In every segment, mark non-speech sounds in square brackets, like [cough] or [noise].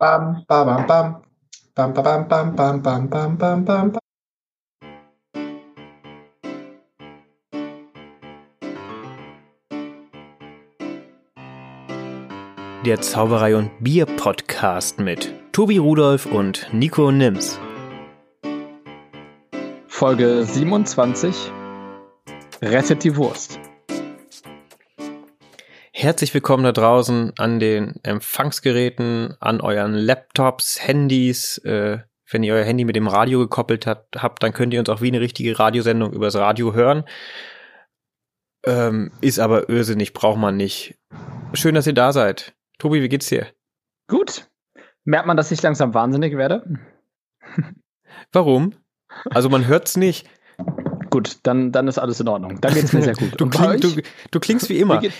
Bam, bam, bam, bam. Bam, bam, bam, bam, bam, bam, bam, bam, bam. Der Zauberei und Bier Podcast mit Tobi Rudolf und Nico Nims. Folge 27. Rettet die Wurst. Herzlich willkommen da draußen an den Empfangsgeräten, an euren Laptops, Handys. Äh, wenn ihr euer Handy mit dem Radio gekoppelt habt, habt, dann könnt ihr uns auch wie eine richtige Radiosendung übers Radio hören. Ähm, ist aber irrsinnig, braucht man nicht. Schön, dass ihr da seid. Tobi, wie geht's dir? Gut. Merkt man, dass ich langsam wahnsinnig werde? [laughs] Warum? Also man hört's nicht. Gut, dann, dann ist alles in Ordnung. Dann geht's mir sehr [laughs] gut. Du, kling, du, du klingst wie immer. Geht-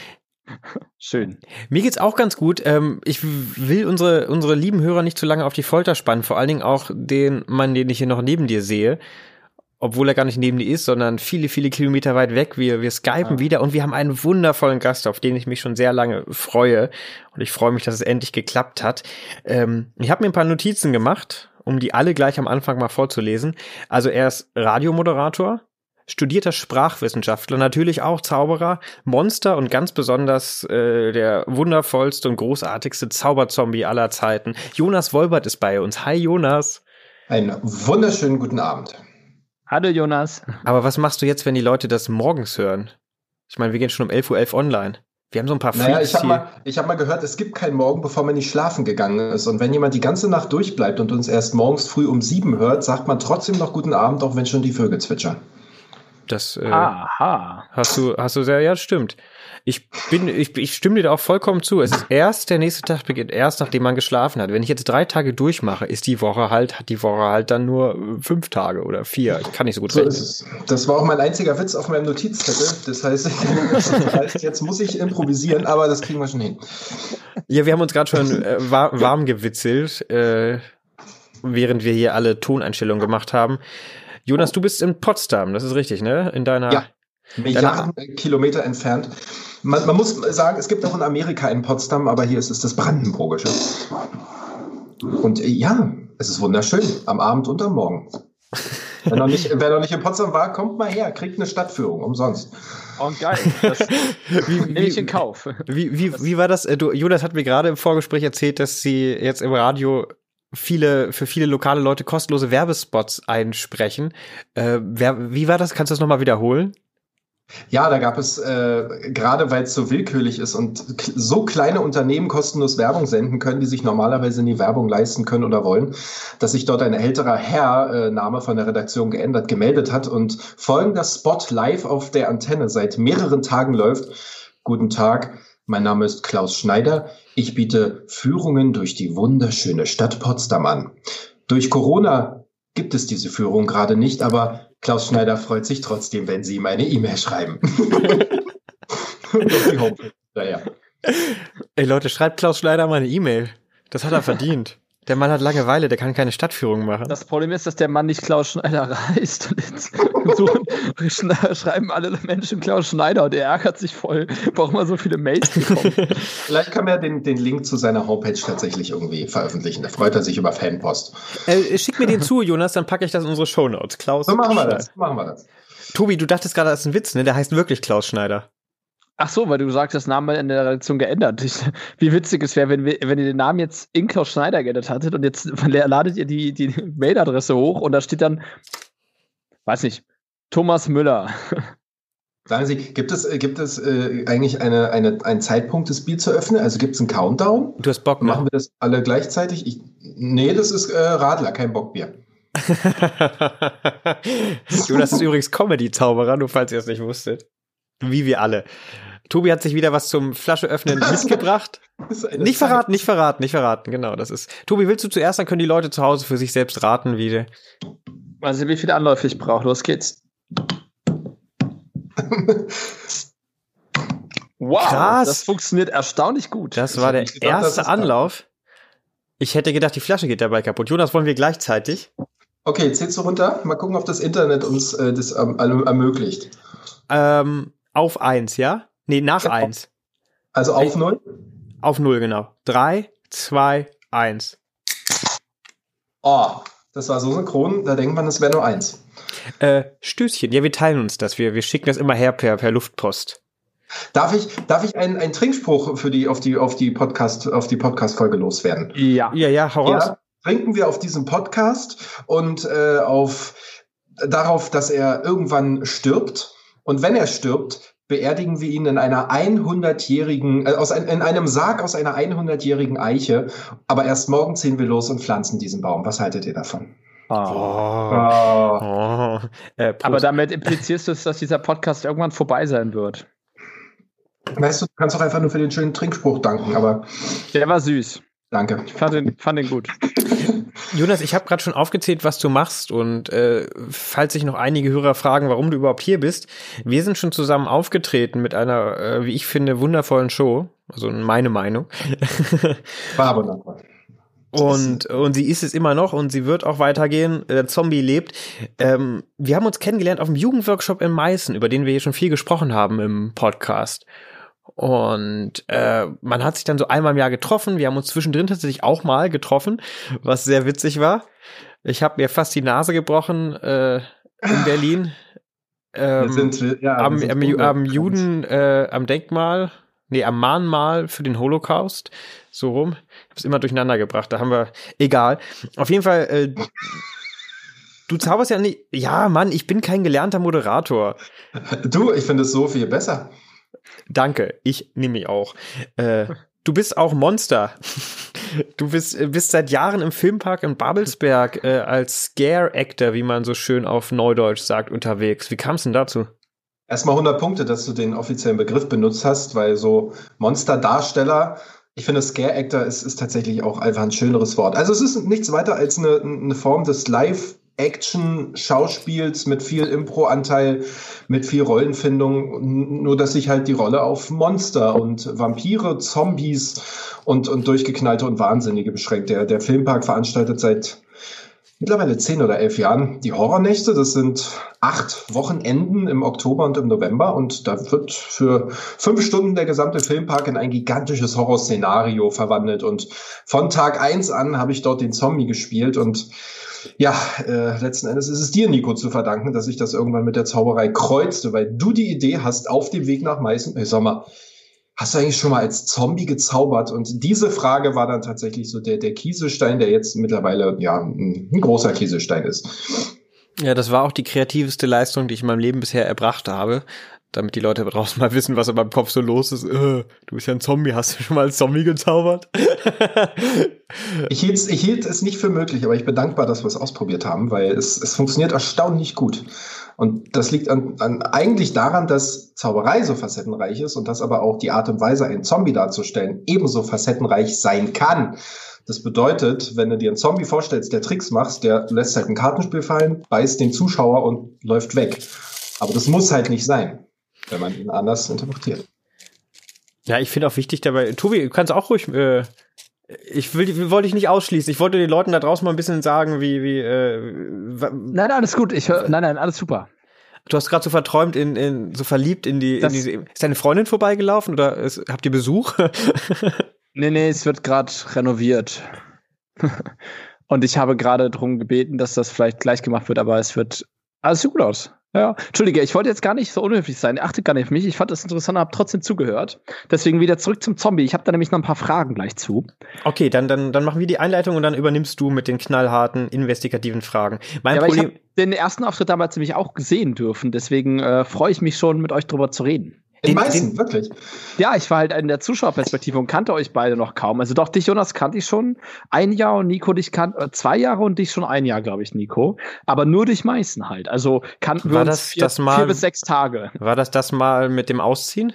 Schön. Mir geht's auch ganz gut. Ähm, ich will unsere, unsere lieben Hörer nicht zu lange auf die Folter spannen. Vor allen Dingen auch den Mann, den ich hier noch neben dir sehe. Obwohl er gar nicht neben dir ist, sondern viele, viele Kilometer weit weg. Wir, wir skypen wieder und wir haben einen wundervollen Gast, auf den ich mich schon sehr lange freue. Und ich freue mich, dass es endlich geklappt hat. Ähm, ich habe mir ein paar Notizen gemacht, um die alle gleich am Anfang mal vorzulesen. Also er ist Radiomoderator, studierter Sprachwissenschaftler, natürlich auch Zauberer, Monster und ganz besonders äh, der wundervollste und großartigste Zauberzombie aller Zeiten. Jonas Wolbert ist bei uns. Hi Jonas. Einen wunderschönen guten Abend. Hallo Jonas. Aber was machst du jetzt, wenn die Leute das morgens hören? Ich meine, wir gehen schon um 11.11 Uhr online. Wir haben so ein paar Naja, Freaks ich habe mal, ich hab mal gehört, es gibt keinen Morgen, bevor man nicht schlafen gegangen ist. Und wenn jemand die ganze Nacht durchbleibt und uns erst morgens früh um sieben hört, sagt man trotzdem noch guten Abend, auch wenn schon die Vögel zwitschern. Das äh, Aha. hast du, hast du sehr, ja, stimmt. Ich bin, ich, ich stimme dir da auch vollkommen zu. Es ist erst, der nächste Tag beginnt erst, nachdem man geschlafen hat. Wenn ich jetzt drei Tage durchmache, ist die Woche halt, hat die Woche halt dann nur äh, fünf Tage oder vier. Ich kann nicht so gut So rechnen. ist es. Das war auch mein einziger Witz auf meinem Notizzettel. Das heißt, [laughs] das heißt, jetzt muss ich improvisieren, aber das kriegen wir schon hin. Ja, wir haben uns gerade schon äh, war, warm gewitzelt, äh, während wir hier alle Toneinstellungen gemacht haben. Jonas, du bist in Potsdam, das ist richtig, ne? In deiner. Ja. Milliarden Kilometer entfernt. Man, man muss sagen, es gibt auch in Amerika in Potsdam, aber hier ist es das Brandenburgische. Und äh, ja, es ist wunderschön, am Abend und am Morgen. Wer noch, nicht, wer noch nicht in Potsdam war, kommt mal her, kriegt eine Stadtführung umsonst. Und geil. Das [laughs] Wie, nehme ich in wie, Kauf. wie, wie, wie war das? Äh, Du, Jonas hat mir gerade im Vorgespräch erzählt, dass sie jetzt im Radio viele, für viele lokale Leute kostenlose Werbespots einsprechen. Äh, wer, wie war das? Kannst du das nochmal wiederholen? Ja, da gab es, äh, gerade weil es so willkürlich ist und so kleine Unternehmen kostenlos Werbung senden können, die sich normalerweise nie Werbung leisten können oder wollen, dass sich dort ein älterer Herr, äh, Name von der Redaktion geändert, gemeldet hat und folgender Spot live auf der Antenne seit mehreren Tagen läuft. Guten Tag, mein Name ist Klaus Schneider. Ich biete Führungen durch die wunderschöne Stadt Potsdam an. Durch Corona gibt es diese Führung gerade nicht, aber Klaus Schneider freut sich trotzdem, wenn Sie meine E-Mail schreiben. [laughs] Ey Leute, schreibt Klaus Schneider mal eine E-Mail. Das hat er verdient. Der Mann hat Langeweile, der kann keine Stadtführung machen. Das Problem ist, dass der Mann nicht Klaus Schneider [laughs] reißt. Und jetzt suchen, schreiben alle Menschen Klaus Schneider und er ärgert sich voll, warum er so viele Mails bekommt. [laughs] Vielleicht kann er den, den Link zu seiner Homepage tatsächlich irgendwie veröffentlichen. Da freut er sich über Fanpost. Äh, schick mir den zu, Jonas, dann packe ich das in unsere Shownotes. Klaus. So machen wir Schneider. das. Machen wir das. Tobi, du dachtest gerade, das ist ein Witz, ne? Der heißt wirklich Klaus Schneider. Ach so, weil du sagst, das Name in der Redaktion geändert. Ich, wie witzig es wäre, wenn, wir- wenn ihr den Namen jetzt in Klaus Schneider geändert hattet und jetzt ladet ihr die, die Mailadresse hoch und da steht dann, weiß nicht, Thomas Müller. Sagen Sie, gibt es, gibt es äh, eigentlich eine, eine, einen Zeitpunkt, das Bier zu öffnen? Also gibt es einen Countdown? Du hast Bock, Machen ne? wir das alle gleichzeitig? Ich, nee, das ist äh, Radler, kein Bockbier. Jonas [laughs] ist übrigens Comedy-Zauberer, nur falls ihr es nicht wusstet. Wie wir alle. Tobi hat sich wieder was zum Flasche öffnen [laughs] mitgebracht. Nicht Zeit- verraten, nicht verraten, nicht verraten. Genau, das ist. Tobi, willst du zuerst, dann können die Leute zu Hause für sich selbst raten, wie. Also wie viele Anläufe ich brauche. Los geht's. [laughs] Wow, Krass. das funktioniert erstaunlich gut. Das Ich war der gedacht, erste. Anlauf. Ich hätte gedacht, die Flasche geht dabei kaputt. Jonas, wollen wir gleichzeitig? Okay, zählst du runter? Mal gucken, ob das Internet uns äh, das ähm, erm- ermöglicht. Ähm, auf eins, ja? Nee, nach eins. Also auf null? Auf null, genau. Drei, zwei, eins. Oh, das war so synchron, da denkt man, es wäre nur eins. Äh, Stößchen. Ja, wir teilen uns das. Wir, wir schicken das immer her per, per Luftpost. Darf ich, darf ich einen, einen Trinkspruch für die, auf die, auf die Podcast, auf die Podcast-Folge loswerden? Ja. Ja, ja, hau raus. Ja, trinken wir auf diesem Podcast und äh, auf darauf, dass er irgendwann stirbt. Und wenn er stirbt, beerdigen wir ihn in einer 100-jährigen, äh, aus ein, in einem Sarg aus einer 100-jährigen Eiche. Aber erst morgen ziehen wir los und pflanzen diesen Baum. Was haltet ihr davon? Oh. Oh. Oh. Äh, Aber damit implizierst du es, dass dieser Podcast irgendwann vorbei sein wird. Weißt du, du kannst doch einfach nur für den schönen Trinkspruch danken, aber. Der war süß. Danke. Ich fand den, fand den gut. Jonas, ich habe gerade schon aufgezählt, was du machst und äh, falls sich noch einige Hörer fragen, warum du überhaupt hier bist, wir sind schon zusammen aufgetreten mit einer, äh, wie ich finde, wundervollen Show. Also meine Meinung. [laughs] War wundervoll. Und, und sie ist es immer noch und sie wird auch weitergehen. Der Zombie lebt. Ähm, wir haben uns kennengelernt auf dem Jugendworkshop in Meißen, über den wir hier schon viel gesprochen haben im Podcast. Und äh, man hat sich dann so einmal im Jahr getroffen. Wir haben uns zwischendrin tatsächlich auch mal getroffen, was sehr witzig war. Ich habe mir fast die Nase gebrochen äh, in Berlin. Ähm, sind, ja, am, am, am Juden, äh, am Denkmal, nee, am Mahnmal für den Holocaust, so rum. Ich hab's immer durcheinander gebracht. Da haben wir, egal. Auf jeden Fall, äh, du zauberst ja nicht. Ja, Mann, ich bin kein gelernter Moderator. Du, ich finde es so viel besser. Danke, ich nehme mich auch. Äh, du bist auch Monster. Du bist, äh, bist seit Jahren im Filmpark in Babelsberg äh, als Scare-Actor, wie man so schön auf Neudeutsch sagt, unterwegs. Wie kam es denn dazu? Erstmal 100 Punkte, dass du den offiziellen Begriff benutzt hast, weil so Monster-Darsteller, ich finde, Scare-Actor ist, ist tatsächlich auch einfach ein schöneres Wort. Also es ist nichts weiter als eine, eine Form des Live- Action-Schauspiels mit viel Impro-Anteil, mit viel Rollenfindung, nur dass sich halt die Rolle auf Monster und Vampire, Zombies und, und Durchgeknallte und Wahnsinnige beschränkt. Der, der Filmpark veranstaltet seit mittlerweile zehn oder elf Jahren die Horrornächte. Das sind acht Wochenenden im Oktober und im November und da wird für fünf Stunden der gesamte Filmpark in ein gigantisches Horrorszenario verwandelt und von Tag eins an habe ich dort den Zombie gespielt und ja, äh, letzten Endes ist es dir, Nico, zu verdanken, dass ich das irgendwann mit der Zauberei kreuzte, weil du die Idee hast, auf dem Weg nach Meißen, ich sag mal, hast du eigentlich schon mal als Zombie gezaubert? Und diese Frage war dann tatsächlich so der, der Kieselstein, der jetzt mittlerweile, ja, ein, ein großer Kieselstein ist. Ja, das war auch die kreativste Leistung, die ich in meinem Leben bisher erbracht habe damit die Leute draußen mal wissen, was in meinem Kopf so los ist. Äh, du bist ja ein Zombie, hast du schon mal als Zombie gezaubert? [laughs] ich, hielt, ich hielt es nicht für möglich, aber ich bin dankbar, dass wir es ausprobiert haben, weil es, es funktioniert erstaunlich gut. Und das liegt an, an, eigentlich daran, dass Zauberei so facettenreich ist und dass aber auch die Art und Weise, einen Zombie darzustellen, ebenso facettenreich sein kann. Das bedeutet, wenn du dir einen Zombie vorstellst, der Tricks macht, der lässt halt ein Kartenspiel fallen, beißt den Zuschauer und läuft weg. Aber das muss halt nicht sein wenn man ihn anders interpretiert. Ja, ich finde auch wichtig dabei, Tobi, du kannst auch ruhig, äh, ich will, wollte dich nicht ausschließen. Ich wollte den Leuten da draußen mal ein bisschen sagen, wie, wie, äh, Nein, alles gut. Ich hör, nein, nein, alles super. Du hast gerade so verträumt, in, in, so verliebt in die, in diese. Ist deine Freundin vorbeigelaufen oder ist, habt ihr Besuch? [laughs] nee, nee, es wird gerade renoviert. [laughs] Und ich habe gerade darum gebeten, dass das vielleicht gleich gemacht wird, aber es wird alles gut aus. Ja, Entschuldige, ich wollte jetzt gar nicht so unhöflich sein. Achtet gar nicht auf mich. Ich fand das interessant, habe trotzdem zugehört. Deswegen wieder zurück zum Zombie. Ich habe da nämlich noch ein paar Fragen gleich zu. Okay, dann, dann, dann machen wir die Einleitung und dann übernimmst du mit den knallharten, investigativen Fragen. Mein ja, Problem. Den ersten Auftritt damals nämlich auch gesehen dürfen. Deswegen äh, freue ich mich schon, mit euch drüber zu reden. In Meißen, wirklich. Ja, ich war halt in der Zuschauerperspektive und kannte euch beide noch kaum. Also doch, dich, Jonas, kannte ich schon ein Jahr und Nico, dich kannte äh, zwei Jahre und dich schon ein Jahr, glaube ich, Nico. Aber nur durch Meißen halt. Also kannten war wir das, uns vier, das mal, vier bis sechs Tage. War das das mal mit dem Ausziehen?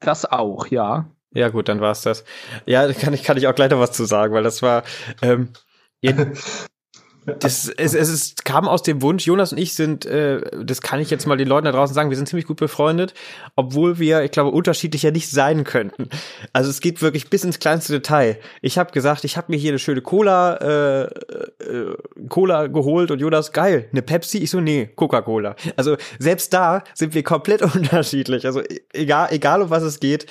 Das auch, ja. Ja, gut, dann war es das. Ja, kann ich, kann ich auch gleich noch was zu sagen, weil das war, ähm, [laughs] Das, es, es ist, kam aus dem Wunsch, Jonas und ich sind, äh, das kann ich jetzt mal den Leuten da draußen sagen, wir sind ziemlich gut befreundet, obwohl wir, ich glaube, unterschiedlicher nicht sein könnten. Also es geht wirklich bis ins kleinste Detail. Ich habe gesagt, ich habe mir hier eine schöne Cola, äh, äh, Cola geholt und Jonas, geil, eine Pepsi? Ich so, nee, Coca-Cola. Also selbst da sind wir komplett [laughs] unterschiedlich. Also e-, egal, egal um was es geht.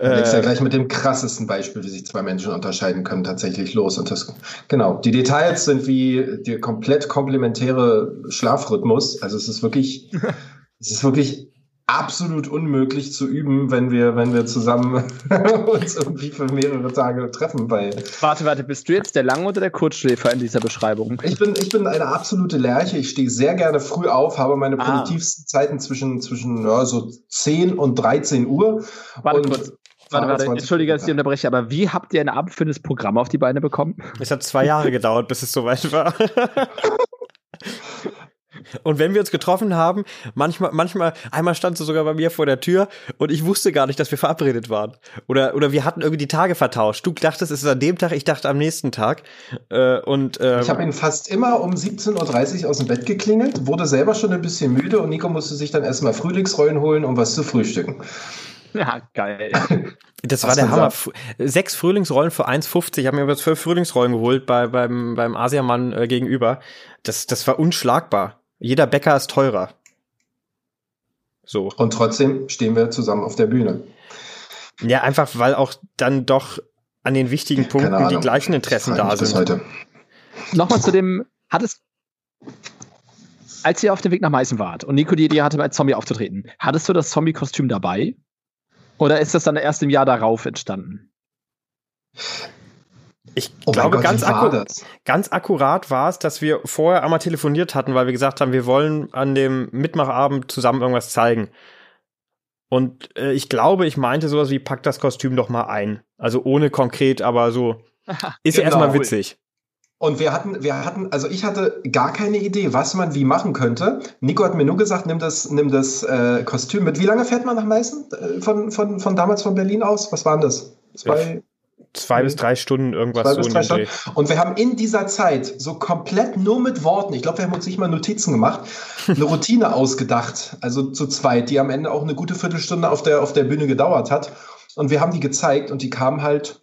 Äh, ja gleich mit dem krassesten Beispiel, wie sich zwei Menschen unterscheiden können, tatsächlich los. Und das, genau. Die Details sind wie der komplett komplementäre Schlafrhythmus. Also es ist wirklich, [laughs] es ist wirklich absolut unmöglich zu üben, wenn wir, wenn wir zusammen [laughs] uns irgendwie für mehrere Tage treffen. Weil warte, warte, bist du jetzt der Lang- oder der Kurzschläfer in dieser Beschreibung? Ich bin, ich bin eine absolute Lerche. Ich stehe sehr gerne früh auf, habe meine ah. produktivsten Zeiten zwischen, zwischen ja, so 10 und 13 Uhr. Warte und kurz. Warte, warte, entschuldige, dass ich unterbreche, aber wie habt ihr ein abendfüllendes Programm auf die Beine bekommen? Es hat zwei Jahre gedauert, bis es soweit war. [laughs] [laughs] Und wenn wir uns getroffen haben, manchmal, manchmal, einmal standst du sogar bei mir vor der Tür und ich wusste gar nicht, dass wir verabredet waren. Oder, oder wir hatten irgendwie die Tage vertauscht. Du dachtest, es ist an dem Tag, ich dachte am nächsten Tag. Äh, und, äh, ich habe ihn fast immer um 17.30 Uhr aus dem Bett geklingelt, wurde selber schon ein bisschen müde und Nico musste sich dann erstmal Frühlingsrollen holen, um was zu frühstücken. Ja, geil. [laughs] Das war der Hammer. Sechs Frühlingsrollen für 1,50. Ich habe mir über zwölf Frühlingsrollen geholt bei, beim, beim Asiamann äh, gegenüber. Das, das war unschlagbar. Jeder Bäcker ist teurer. So. Und trotzdem stehen wir zusammen auf der Bühne. Ja, einfach weil auch dann doch an den wichtigen Punkten die gleichen Interessen da sind. Heute. Nochmal zu dem, hat es, als ihr auf dem Weg nach Meißen wart und Nico die Idee hatte, als Zombie aufzutreten, hattest du das Zombie-Kostüm dabei? Oder ist das dann erst im Jahr darauf entstanden? Ich oh glaube, Gott, ganz, akku ganz akkurat war es, dass wir vorher einmal telefoniert hatten, weil wir gesagt haben, wir wollen an dem Mitmachabend zusammen irgendwas zeigen. Und äh, ich glaube, ich meinte sowas wie, pack das Kostüm doch mal ein. Also ohne konkret, aber so. [laughs] ist ja erstmal genau. witzig. Und wir hatten, wir hatten, also ich hatte gar keine Idee, was man wie machen könnte. Nico hat mir nur gesagt, nimm das, nimm das äh, Kostüm mit. Wie lange fährt man nach Meißen? Äh, von, von, von damals von Berlin aus? Was waren das? Zwei? Zwei bis drei Stunden irgendwas zwei so bis drei Stunden. Und wir haben in dieser Zeit so komplett nur mit Worten, ich glaube, wir haben uns nicht mal Notizen gemacht, [laughs] eine Routine ausgedacht. Also zu zweit, die am Ende auch eine gute Viertelstunde auf der, auf der Bühne gedauert hat. Und wir haben die gezeigt und die kamen halt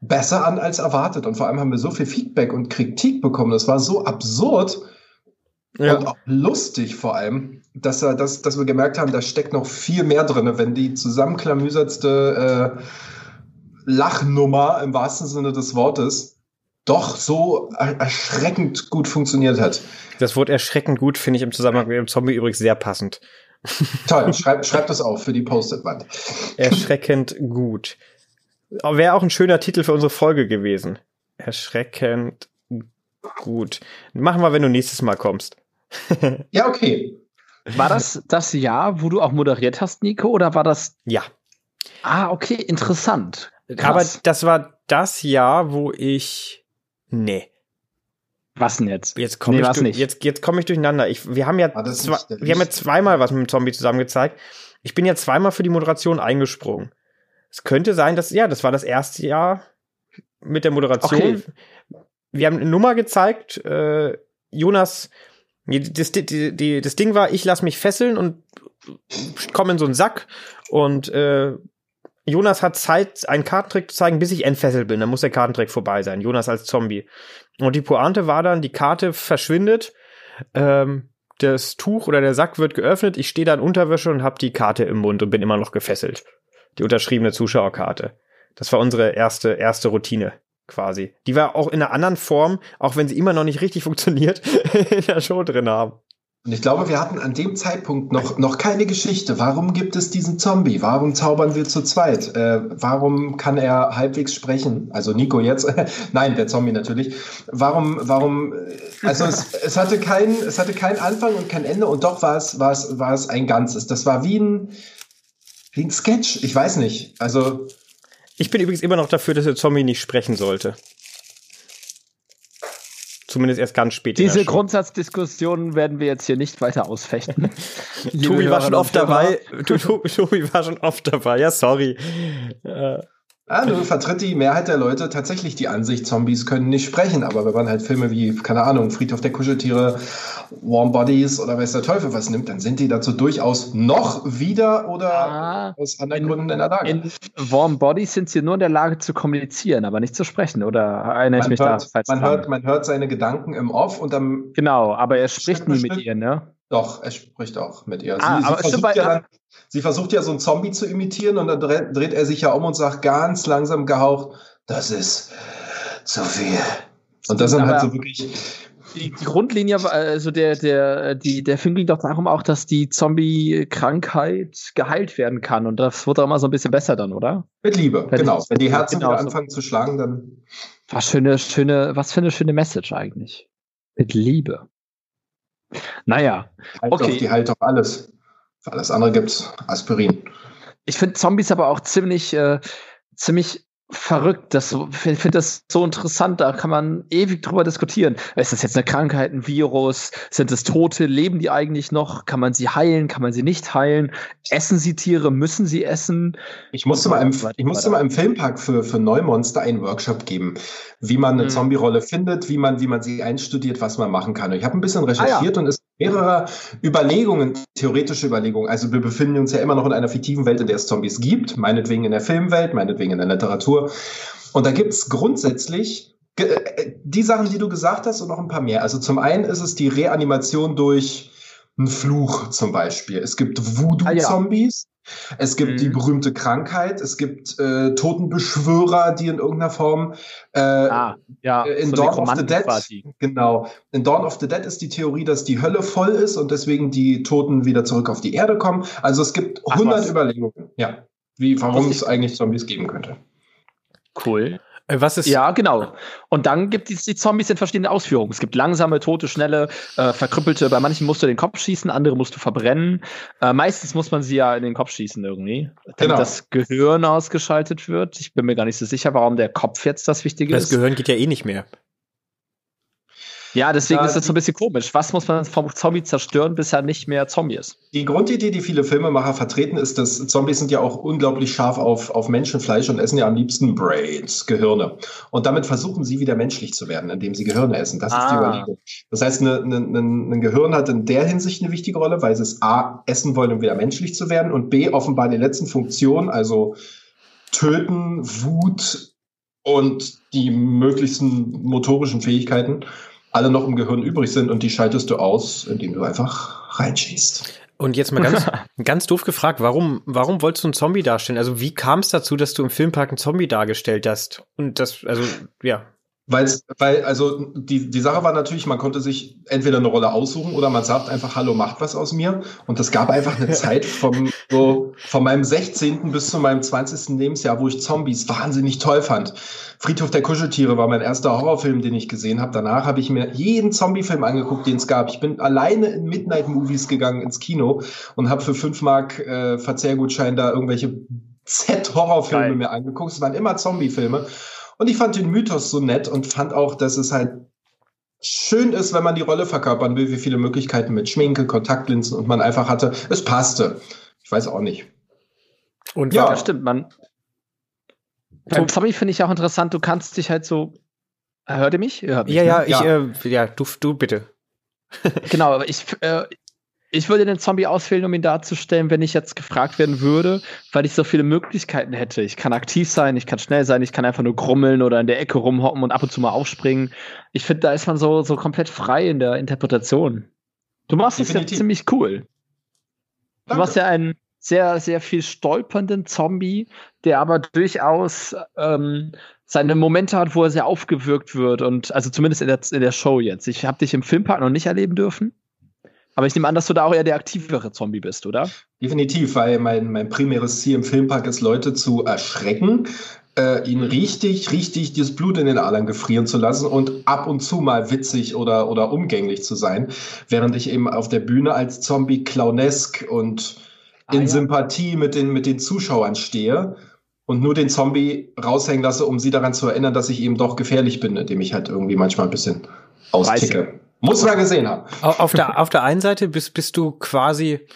besser an als erwartet. Und vor allem haben wir so viel Feedback und Kritik bekommen. Das war so absurd ja. und auch lustig vor allem, dass, dass, dass wir gemerkt haben, da steckt noch viel mehr drin, wenn die zusammenklamüsertste äh, Lachnummer im wahrsten Sinne des Wortes doch so erschreckend gut funktioniert hat. Das Wort erschreckend gut finde ich im Zusammenhang mit dem Zombie übrigens sehr passend. [laughs] Toll, schreib, schreib das auf für die Post-it-Wand. Erschreckend gut. Wäre auch ein schöner Titel für unsere Folge gewesen. Erschreckend gut. Machen wir, wenn du nächstes Mal kommst. [laughs] ja, okay. War das das Jahr, wo du auch moderiert hast, Nico, oder war das? Ja. Ah, okay, interessant. Krass. Aber das war das Jahr, wo ich. Nee. Was denn jetzt? Jetzt komme nee, ich, durch, jetzt, jetzt komm ich durcheinander. Ich, wir haben ja, zwei, wir haben ja zweimal was mit dem Zombie zusammen gezeigt. Ich bin ja zweimal für die Moderation eingesprungen. Es könnte sein, dass, ja, das war das erste Jahr mit der Moderation. Okay. Wir haben eine Nummer gezeigt, äh, Jonas, das, die, die, das Ding war, ich lasse mich fesseln und komme in so einen Sack und äh, Jonas hat Zeit, einen Kartentrick zu zeigen, bis ich entfesselt bin. Dann muss der Kartentrick vorbei sein. Jonas als Zombie. Und die Pointe war dann, die Karte verschwindet, ähm, das Tuch oder der Sack wird geöffnet, ich stehe da in Unterwäsche und habe die Karte im Mund und bin immer noch gefesselt die unterschriebene Zuschauerkarte. Das war unsere erste, erste Routine quasi. Die wir auch in einer anderen Form, auch wenn sie immer noch nicht richtig [laughs] funktioniert, in der Show drin haben. Und ich glaube, wir hatten an dem Zeitpunkt noch, noch keine Geschichte. Warum gibt es diesen Zombie? Warum zaubern wir zu zweit? Äh, warum kann er halbwegs sprechen? Also Nico jetzt. [laughs] Nein, der Zombie natürlich. Warum, warum, also es, [laughs] es hatte kein, es hatte keinen Anfang und kein Ende und doch war es, war es, war es ein Ganzes. Das war wie ein, wie ein Sketch. Ich weiß nicht. Also. Ich bin übrigens immer noch dafür, dass der Zombie nicht sprechen sollte. Zumindest erst ganz spät. Diese Grundsatzdiskussionen werden wir jetzt hier nicht weiter ausfechten. [laughs] Tobi war schon oft dabei. [laughs] Tobi war schon oft dabei. Ja, sorry. Äh, Ah, nur vertritt die Mehrheit der Leute tatsächlich die Ansicht, Zombies können nicht sprechen. Aber wenn man halt Filme wie, keine Ahnung, Friedhof der Kuscheltiere, Warm Bodies oder weiß der Teufel was nimmt, dann sind die dazu durchaus noch wieder oder ah, aus anderen Gründen in der Lage. In Warm Bodies sind sie nur in der Lage zu kommunizieren, aber nicht zu sprechen. Oder erinnere ich mich hört, da man hört, man hört seine Gedanken im Off und dann. Genau, aber er spricht nie mit ihr, ne? Doch, er spricht auch mit ihr. Ah, sie, sie, versucht ja dann, sie, versucht ja so einen Zombie zu imitieren und dann dreht er sich ja um und sagt ganz langsam gehaucht, das ist zu viel. Und das sind halt so wirklich. Die, die Grundlinie, also der, der, die, der Film ging doch darum auch, dass die Zombie-Krankheit geheilt werden kann. Und das wird auch immer so ein bisschen besser dann, oder? Mit Liebe, Wenn genau. Wenn die Herzen genau, wieder anfangen so. zu schlagen, dann. Was schöne, schöne, was für eine schöne Message eigentlich. Mit Liebe. Naja. Halt okay. Doch, die heilt doch alles. Alles andere gibt's Aspirin. Ich finde Zombies aber auch ziemlich, äh, ziemlich verrückt. Das, ich finde das so interessant, da kann man ewig drüber diskutieren. Ist das jetzt eine Krankheit, ein Virus? Sind es Tote? Leben die eigentlich noch? Kann man sie heilen? Kann man sie nicht heilen? Essen sie Tiere? Müssen sie essen? Ich musste, mal im, ich musste mal im Filmpark für, für Neumonster einen Workshop geben, wie man eine mhm. Zombie-Rolle findet, wie man, wie man sie einstudiert, was man machen kann. Und ich habe ein bisschen recherchiert ah, ja. und es mehrere Überlegungen, theoretische Überlegungen. Also wir befinden uns ja immer noch in einer fiktiven Welt, in der es Zombies gibt, meinetwegen in der Filmwelt, meinetwegen in der Literatur. Und da gibt's grundsätzlich äh, die Sachen, die du gesagt hast und noch ein paar mehr. Also zum einen ist es die Reanimation durch einen Fluch zum Beispiel. Es gibt Voodoo-Zombies. Ah, ja. Es gibt mhm. die berühmte Krankheit, es gibt äh, Totenbeschwörer, die in irgendeiner Form äh, ah, ja, äh, in so Dawn of the Dead, quasi. genau, in Dawn of the Dead ist die Theorie, dass die Hölle voll ist und deswegen die Toten wieder zurück auf die Erde kommen. Also es gibt 100 Überlegungen, ja, wie warum es eigentlich Zombies geben könnte. Cool. Äh, was ist? Ja, genau. Und dann gibt es die Zombies in verschiedenen Ausführungen. Es gibt langsame, tote, schnelle, äh, verkrüppelte. Bei manchen musst du den Kopf schießen, andere musst du verbrennen. Äh, meistens muss man sie ja in den Kopf schießen irgendwie, damit genau. das Gehirn ausgeschaltet wird. Ich bin mir gar nicht so sicher, warum der Kopf jetzt das Wichtige das ist. Das Gehirn geht ja eh nicht mehr. Ja, deswegen ja, ist das so ein bisschen komisch. Was muss man vom Zombie zerstören, bis er nicht mehr Zombie ist? Die Grundidee, die viele Filmemacher vertreten, ist, dass Zombies sind ja auch unglaublich scharf auf, auf Menschenfleisch und essen ja am liebsten Brains, Gehirne. Und damit versuchen sie wieder menschlich zu werden, indem sie Gehirne essen. Das ah. ist die ah. Überlegung. Das heißt, eine, eine, ein Gehirn hat in der Hinsicht eine wichtige Rolle, weil sie es A, essen wollen, um wieder menschlich zu werden und B, offenbar die letzten Funktionen, also töten, Wut und die möglichsten motorischen Fähigkeiten alle noch im Gehirn übrig sind und die schaltest du aus, indem du einfach reinschießt. Und jetzt mal ganz, [laughs] ganz doof gefragt, warum, warum wolltest du einen Zombie darstellen? Also wie kam es dazu, dass du im Filmpark einen Zombie dargestellt hast? Und das, also, ja. Weil's, weil, also die, die Sache war natürlich, man konnte sich entweder eine Rolle aussuchen oder man sagt einfach, hallo, macht was aus mir. Und es gab einfach eine [laughs] Zeit vom, so, von meinem 16. bis zu meinem 20. Lebensjahr, wo ich Zombies wahnsinnig toll fand. Friedhof der Kuscheltiere war mein erster Horrorfilm, den ich gesehen habe. Danach habe ich mir jeden Zombie-Film angeguckt, den es gab. Ich bin alleine in Midnight-Movies gegangen ins Kino und habe für 5 Mark äh, Verzehrgutschein da irgendwelche Z-Horrorfilme mir angeguckt. Es waren immer Zombie-Filme. Und ich fand den Mythos so nett und fand auch, dass es halt schön ist, wenn man die Rolle verkörpern will, wie viele Möglichkeiten mit Schminke, Kontaktlinsen und man einfach hatte. Es passte. Ich weiß auch nicht. Und ja, das stimmt, man. Zombie finde ich auch interessant, du kannst dich halt so. Hört ihr mich? Hört mich ja, ja, ne? ich, ja, äh, ja du, du bitte. genau, aber ich, äh, ich würde den Zombie auswählen, um ihn darzustellen, wenn ich jetzt gefragt werden würde, weil ich so viele Möglichkeiten hätte. Ich kann aktiv sein, ich kann schnell sein, ich kann einfach nur grummeln oder in der Ecke rumhocken und ab und zu mal aufspringen. Ich finde, da ist man so, so komplett frei in der Interpretation. Du machst es ja ziemlich cool. Du machst ja einen sehr, sehr viel stolpernden Zombie, der aber durchaus ähm, seine Momente hat, wo er sehr aufgewürgt wird und also zumindest in der, in der Show jetzt. Ich habe dich im Filmpark noch nicht erleben dürfen. Aber ich nehme an, dass du da auch eher der aktivere Zombie bist, oder? Definitiv, weil mein, mein primäres Ziel im Filmpark ist, Leute zu erschrecken, äh, ihnen richtig, richtig das Blut in den Adern gefrieren zu lassen und ab und zu mal witzig oder, oder umgänglich zu sein, während ich eben auf der Bühne als Zombie clownesk und ah, in ja. Sympathie mit den, mit den Zuschauern stehe und nur den Zombie raushängen lasse, um sie daran zu erinnern, dass ich eben doch gefährlich bin, indem ich halt irgendwie manchmal ein bisschen austicke. Muss man gesehen haben. Auf der, auf der einen Seite bist, bist du quasi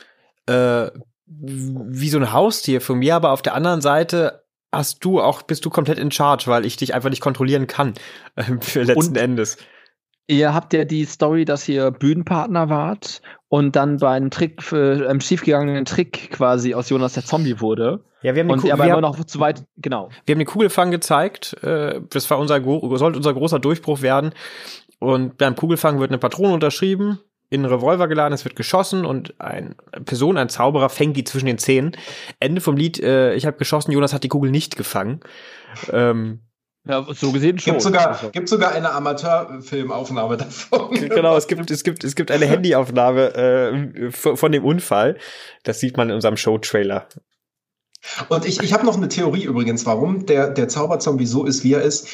äh, wie so ein Haustier von mir, aber auf der anderen Seite hast du auch, bist du komplett in charge, weil ich dich einfach nicht kontrollieren kann, äh, [laughs] für letzten und Endes. Ihr habt ja die Story, dass ihr Bühnenpartner wart und dann bei einem Trick, für, einem schiefgegangenen Trick quasi aus Jonas der Zombie wurde. Ja, wir haben und die aber immer noch zu weit, genau. Wir haben den Kugelfang gezeigt. Äh, das war unser, sollte unser großer Durchbruch werden. Und beim Kugelfang wird eine Patrone unterschrieben, in einen Revolver geladen, es wird geschossen und eine Person, ein Zauberer, fängt die zwischen den Zähnen. Ende vom Lied, äh, ich habe geschossen, Jonas hat die Kugel nicht gefangen. Ähm, ja, so gesehen schon. Gibt sogar, gibt sogar eine Amateurfilmaufnahme davon. [laughs] Genau, es gibt, es gibt, es gibt eine Handyaufnahme äh, von dem Unfall. Das sieht man in unserem Show-Trailer. Und ich, ich habe noch eine Theorie übrigens, warum der, der Zauberzombie so ist, wie er ist.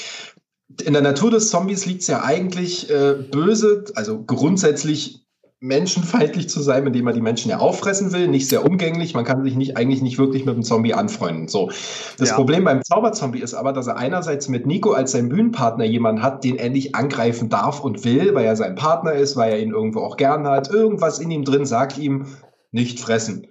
In der Natur des Zombies liegt es ja eigentlich äh, böse, also grundsätzlich menschenfeindlich zu sein, indem man die Menschen ja auffressen will, nicht sehr umgänglich. Man kann sich nicht, eigentlich nicht wirklich mit dem Zombie anfreunden. So. Das ja. Problem beim Zauberzombie ist aber, dass er einerseits mit Nico als sein Bühnenpartner jemanden hat, den er nicht angreifen darf und will, weil er sein Partner ist, weil er ihn irgendwo auch gern hat. Irgendwas in ihm drin sagt ihm, nicht fressen.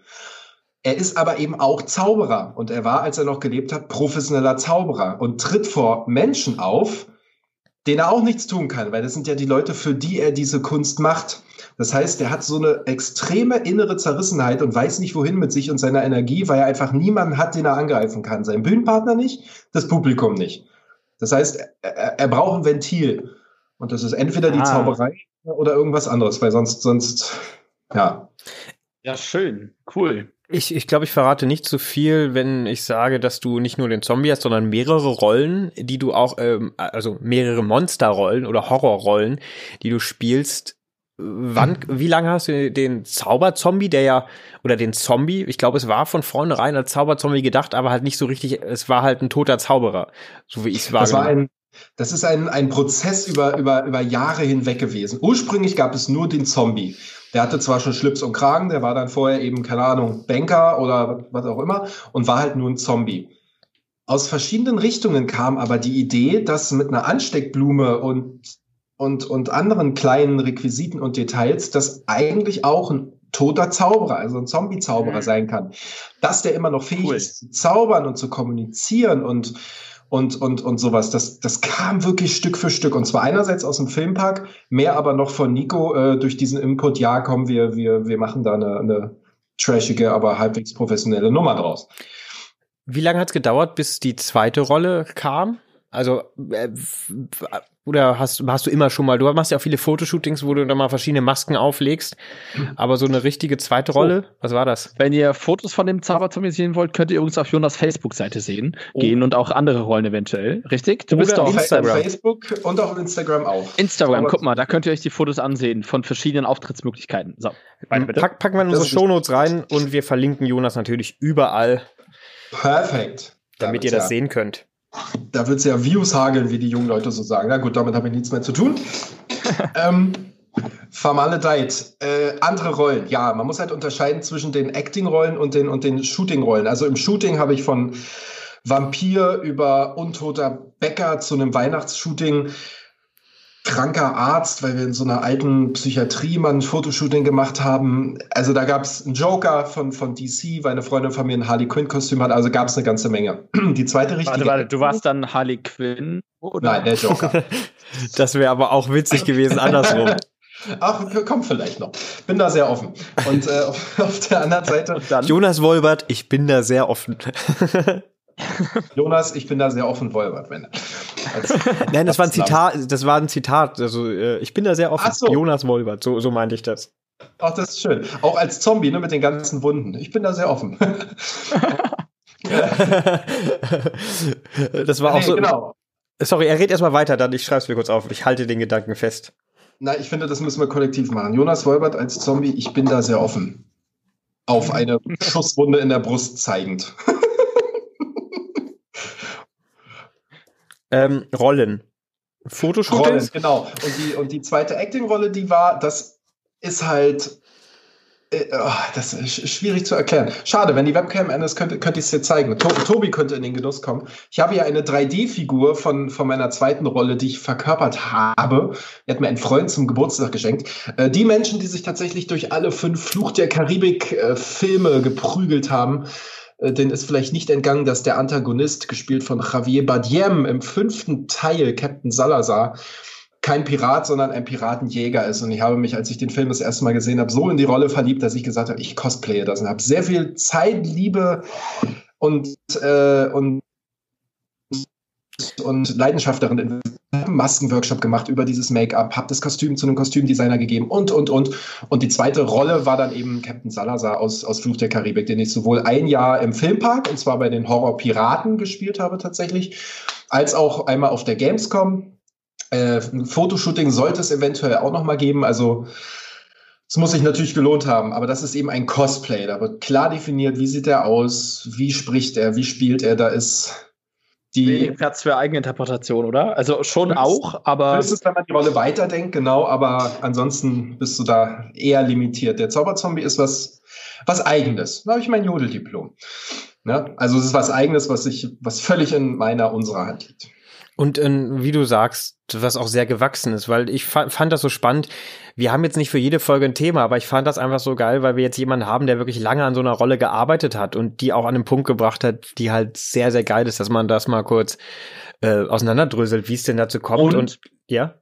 Er ist aber eben auch Zauberer und er war, als er noch gelebt hat, professioneller Zauberer und tritt vor Menschen auf, denen er auch nichts tun kann, weil das sind ja die Leute, für die er diese Kunst macht. Das heißt, er hat so eine extreme innere Zerrissenheit und weiß nicht wohin mit sich und seiner Energie, weil er einfach niemanden hat, den er angreifen kann. Sein Bühnenpartner nicht, das Publikum nicht. Das heißt, er, er braucht ein Ventil. Und das ist entweder die ah. Zauberei oder irgendwas anderes, weil sonst, sonst, ja. Ja, schön, cool. Ich, ich glaube, ich verrate nicht zu viel, wenn ich sage, dass du nicht nur den Zombie hast, sondern mehrere Rollen, die du auch, ähm, also mehrere Monsterrollen oder Horrorrollen, die du spielst, wann, wie lange hast du den Zauberzombie, der ja, oder den Zombie, ich glaube, es war von vornherein als Zauberzombie gedacht, aber halt nicht so richtig, es war halt ein toter Zauberer, so wie ich es war. Das war ein, das ist ein, ein Prozess über, über, über Jahre hinweg gewesen. Ursprünglich gab es nur den Zombie. Der hatte zwar schon Schlips und Kragen, der war dann vorher eben, keine Ahnung, Banker oder was auch immer und war halt nur ein Zombie. Aus verschiedenen Richtungen kam aber die Idee, dass mit einer Ansteckblume und und, und anderen kleinen Requisiten und Details, das eigentlich auch ein toter Zauberer, also ein Zombie-Zauberer mhm. sein kann. Dass der immer noch fähig cool. ist zu zaubern und zu kommunizieren und, und, und, und sowas. Das, das kam wirklich Stück für Stück. Und zwar einerseits aus dem Filmpark, mehr aber noch von Nico äh, durch diesen Input, ja, komm, wir, wir, wir machen da eine, eine trashige, aber halbwegs professionelle Nummer draus. Wie lange hat es gedauert, bis die zweite Rolle kam? Also äh, oder hast, hast du immer schon mal, du machst ja auch viele Fotoshootings, wo du dann mal verschiedene Masken auflegst, aber so eine richtige zweite Rolle, oh. was war das? Wenn ihr Fotos von dem Zauberzombie sehen wollt, könnt ihr übrigens auf Jonas Facebook-Seite sehen, oh. gehen und auch andere Rollen eventuell, richtig? Du oder bist auf Instagram. Facebook und auch auf Instagram auch. Instagram, guck mal, da könnt ihr euch die Fotos ansehen von verschiedenen Auftrittsmöglichkeiten. So, weiter bitte. Pack, packen wir in unsere Shownotes rein und wir verlinken Jonas natürlich überall. Perfekt. Damit ihr das ja. sehen könnt. Da wird es ja Views hageln, wie die jungen Leute so sagen. Na gut, damit habe ich nichts mehr zu tun. [laughs] ähm, Vermaledeit. Äh, andere Rollen. Ja, man muss halt unterscheiden zwischen den Acting-Rollen und den, und den Shooting-Rollen. Also im Shooting habe ich von Vampir über untoter Bäcker zu einem Weihnachtsshooting kranker Arzt, weil wir in so einer alten Psychiatrie mal ein Fotoshooting gemacht haben. Also da gab es einen Joker von, von DC, weil eine Freundin von mir ein Harley Quinn-Kostüm hat. Also gab es eine ganze Menge. [clears throat] Die zweite richtige. Warte, warte, du warst dann Harley Quinn? Oder? Nein, der Joker. [laughs] das wäre aber auch witzig gewesen, andersrum. [laughs] Ach, kommt vielleicht noch. Bin da sehr offen. Und äh, auf, [laughs] auf der anderen Seite. Jonas Wolbert, ich bin da sehr offen. [laughs] Jonas, ich bin da sehr offen, Wolbert, wenn. [laughs] Nein, das war ein Zitat, das war ein Zitat. Also äh, ich bin da sehr offen. So. Jonas Wolbert, so, so meinte ich das. Ach, das ist schön. Auch als Zombie, ne, mit den ganzen Wunden. Ich bin da sehr offen. [laughs] das war nee, auch so. Genau. Sorry, er redet erstmal weiter, dann ich schreibe es mir kurz auf. Ich halte den Gedanken fest. Na, ich finde, das müssen wir kollektiv machen. Jonas Wolbert als Zombie, ich bin da sehr offen. Auf eine Schusswunde in der Brust zeigend. Ähm, Rollen. Fotoshootings? Rollen, genau. Und die, und die zweite Acting-Rolle, die war, das ist halt, äh, oh, das ist schwierig zu erklären. Schade, wenn die Webcam an ist, könnte, könnte ich es dir zeigen. To Tobi könnte in den Genuss kommen. Ich habe hier eine 3D-Figur von, von meiner zweiten Rolle, die ich verkörpert habe. Die hat mir ein Freund zum Geburtstag geschenkt. Äh, die Menschen, die sich tatsächlich durch alle fünf Fluch der Karibik-Filme äh, geprügelt haben, äh, den ist vielleicht nicht entgangen, dass der Antagonist, gespielt von Javier Bardiem, im fünften Teil, Captain Salazar, kein Pirat, sondern ein Piratenjäger ist. Und ich habe mich, als ich den Film das erste Mal gesehen habe, so in die Rolle verliebt, dass ich gesagt habe, ich cosplaye das und habe sehr viel Zeit, Liebe und, äh, und und Leidenschaft darin investiert, einen Maskenworkshop gemacht über dieses Make-up, habe das Kostüm zu einem Kostümdesigner gegeben und, und, und. Und die zweite Rolle war dann eben Captain Salazar aus, aus Fluch der Karibik, den ich sowohl ein Jahr im Filmpark, und zwar bei den Horror Piraten gespielt habe tatsächlich, als auch einmal auf der Gamescom. Äh, ein Fotoshooting sollte es eventuell auch noch mal geben, also es muss sich natürlich gelohnt haben, aber das ist eben ein Cosplay. Da wird klar definiert, wie sieht er aus, wie spricht er, wie spielt er. Da ist die Wenig Platz für Eigeninterpretation, oder? Also schon das, auch, aber. Das ist, wenn man die Rolle weiterdenkt, genau, aber ansonsten bist du da eher limitiert. Der Zauberzombie ist was, was Eigenes. Da habe ich mein Jodeldiplom. Ja, also es ist was Eigenes, was ich, was völlig in meiner, unserer Hand liegt. Und äh, wie du sagst, was auch sehr gewachsen ist, weil ich fa fand das so spannend. Wir haben jetzt nicht für jede Folge ein Thema, aber ich fand das einfach so geil, weil wir jetzt jemanden haben, der wirklich lange an so einer Rolle gearbeitet hat und die auch an einen Punkt gebracht hat, die halt sehr, sehr geil ist, dass man das mal kurz äh, auseinanderdröselt, wie es denn dazu kommt. Und, und ja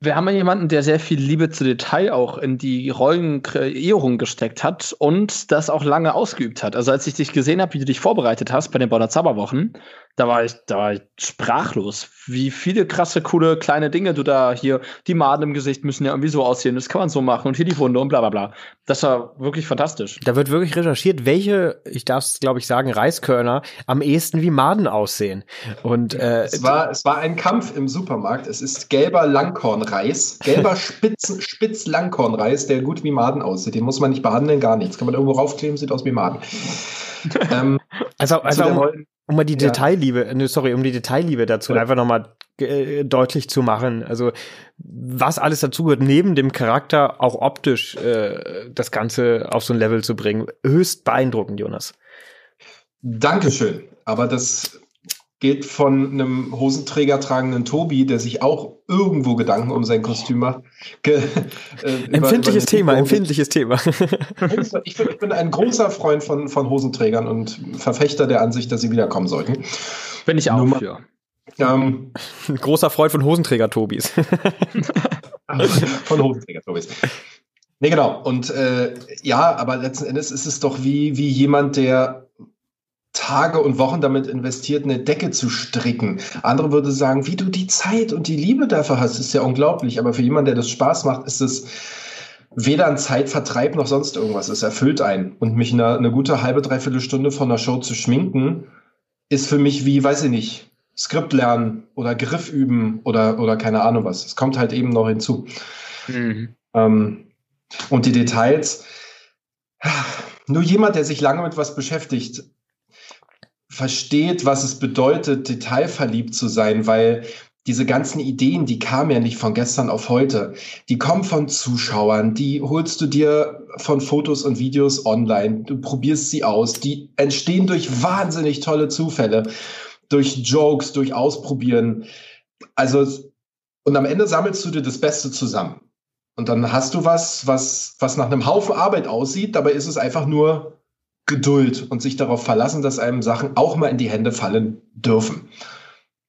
wir haben ja jemanden, der sehr viel Liebe zu Detail auch in die Rollenkreierung gesteckt hat und das auch lange ausgeübt hat. Also als ich dich gesehen habe, wie du dich vorbereitet hast bei den Bonner Zauberwochen, da war ich, da war ich sprachlos. Wie viele krasse, coole kleine Dinge du da hier, die Maden im Gesicht müssen ja irgendwie so aussehen, das kann man so machen und hier die Wunde und bla bla bla. Das war wirklich fantastisch. Da wird wirklich recherchiert, welche, ich darf es glaube ich sagen, Reiskörner am ehesten wie Maden aussehen. Und äh, es war, es war ein Kampf im Supermarkt. Es ist gelber Langkornreis, gelber [laughs] Spitz, Spitz Langkornreis, der gut wie Maden aussieht. Den muss man nicht behandeln, gar nichts. Kann man irgendwo raufkleben, sieht aus wie Maden. [laughs] ähm, also, also um, um mal die ja. Detailliebe, äh, sorry, um die Detailliebe dazu ja. einfach nochmal äh, deutlich zu machen. Also was alles dazu gehört, neben dem Charakter auch optisch äh, das Ganze auf so ein Level zu bringen. Höchst beeindruckend, Jonas. Dankeschön. Aber das geht von einem Hosenträger tragenden Tobi, der sich auch irgendwo Gedanken um sein Kostüm macht. Ge, äh, empfindliches über Thema, empfindliches Thema. ich, bin, ich bin ein großer Freund von, von Hosenträgern und Verfechter der Ansicht, dass sie wiederkommen sollten. Bin ich auch Nummer, für. Ähm, ein großer Freund von Hosenträger-Tobis. [laughs] von Hosenträger-Tobis. Nee, genau. Und äh, ja, aber letzten Endes ist es doch wie, wie jemand, der Tage und Wochen damit investiert, eine Decke zu stricken. Andere würde sagen, wie du die Zeit und die Liebe dafür hast, ist ja unglaublich. Aber für jemanden, der das Spaß macht, ist es weder ein Zeitvertreib noch sonst irgendwas. Es erfüllt einen. Und mich eine, eine gute halbe, dreiviertel Stunde von der Show zu schminken, ist für mich wie, weiß ich nicht, Skript lernen oder Griff üben oder, oder keine Ahnung was. Es kommt halt eben noch hinzu. Mhm. Ähm, und die Details, nur jemand, der sich lange mit was beschäftigt, versteht, was es bedeutet, detailverliebt zu sein, weil diese ganzen Ideen, die kamen ja nicht von gestern auf heute. Die kommen von Zuschauern, die holst du dir von Fotos und Videos online, du probierst sie aus, die entstehen durch wahnsinnig tolle Zufälle, durch Jokes, durch Ausprobieren. Also, und am Ende sammelst du dir das Beste zusammen. Und dann hast du was, was, was nach einem Haufen Arbeit aussieht, dabei ist es einfach nur Geduld und sich darauf verlassen, dass einem Sachen auch mal in die Hände fallen dürfen.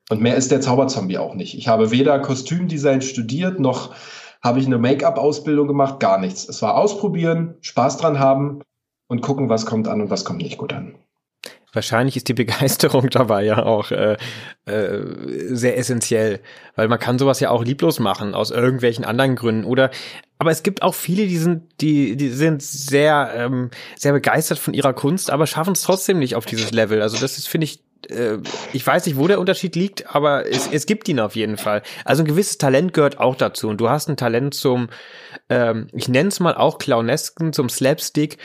Und mehr ist der Zauberzombie auch nicht. Ich habe weder Kostümdesign studiert, noch habe ich eine Make-up-Ausbildung gemacht, gar nichts. Es war ausprobieren, Spaß dran haben und gucken, was kommt an und was kommt nicht gut an. Wahrscheinlich ist die Begeisterung [laughs] dabei ja auch äh, äh, sehr essentiell, weil man kann sowas ja auch lieblos machen aus irgendwelchen anderen Gründen oder aber es gibt auch viele, die sind, die, die sind sehr, ähm, sehr begeistert von ihrer Kunst, aber schaffen es trotzdem nicht auf dieses Level. Also das ist, finde ich, äh, ich weiß nicht, wo der Unterschied liegt, aber es, es gibt ihn auf jeden Fall. Also ein gewisses Talent gehört auch dazu. Und du hast ein Talent zum, ähm, ich nenne es mal auch Clownesken, zum Slapstick.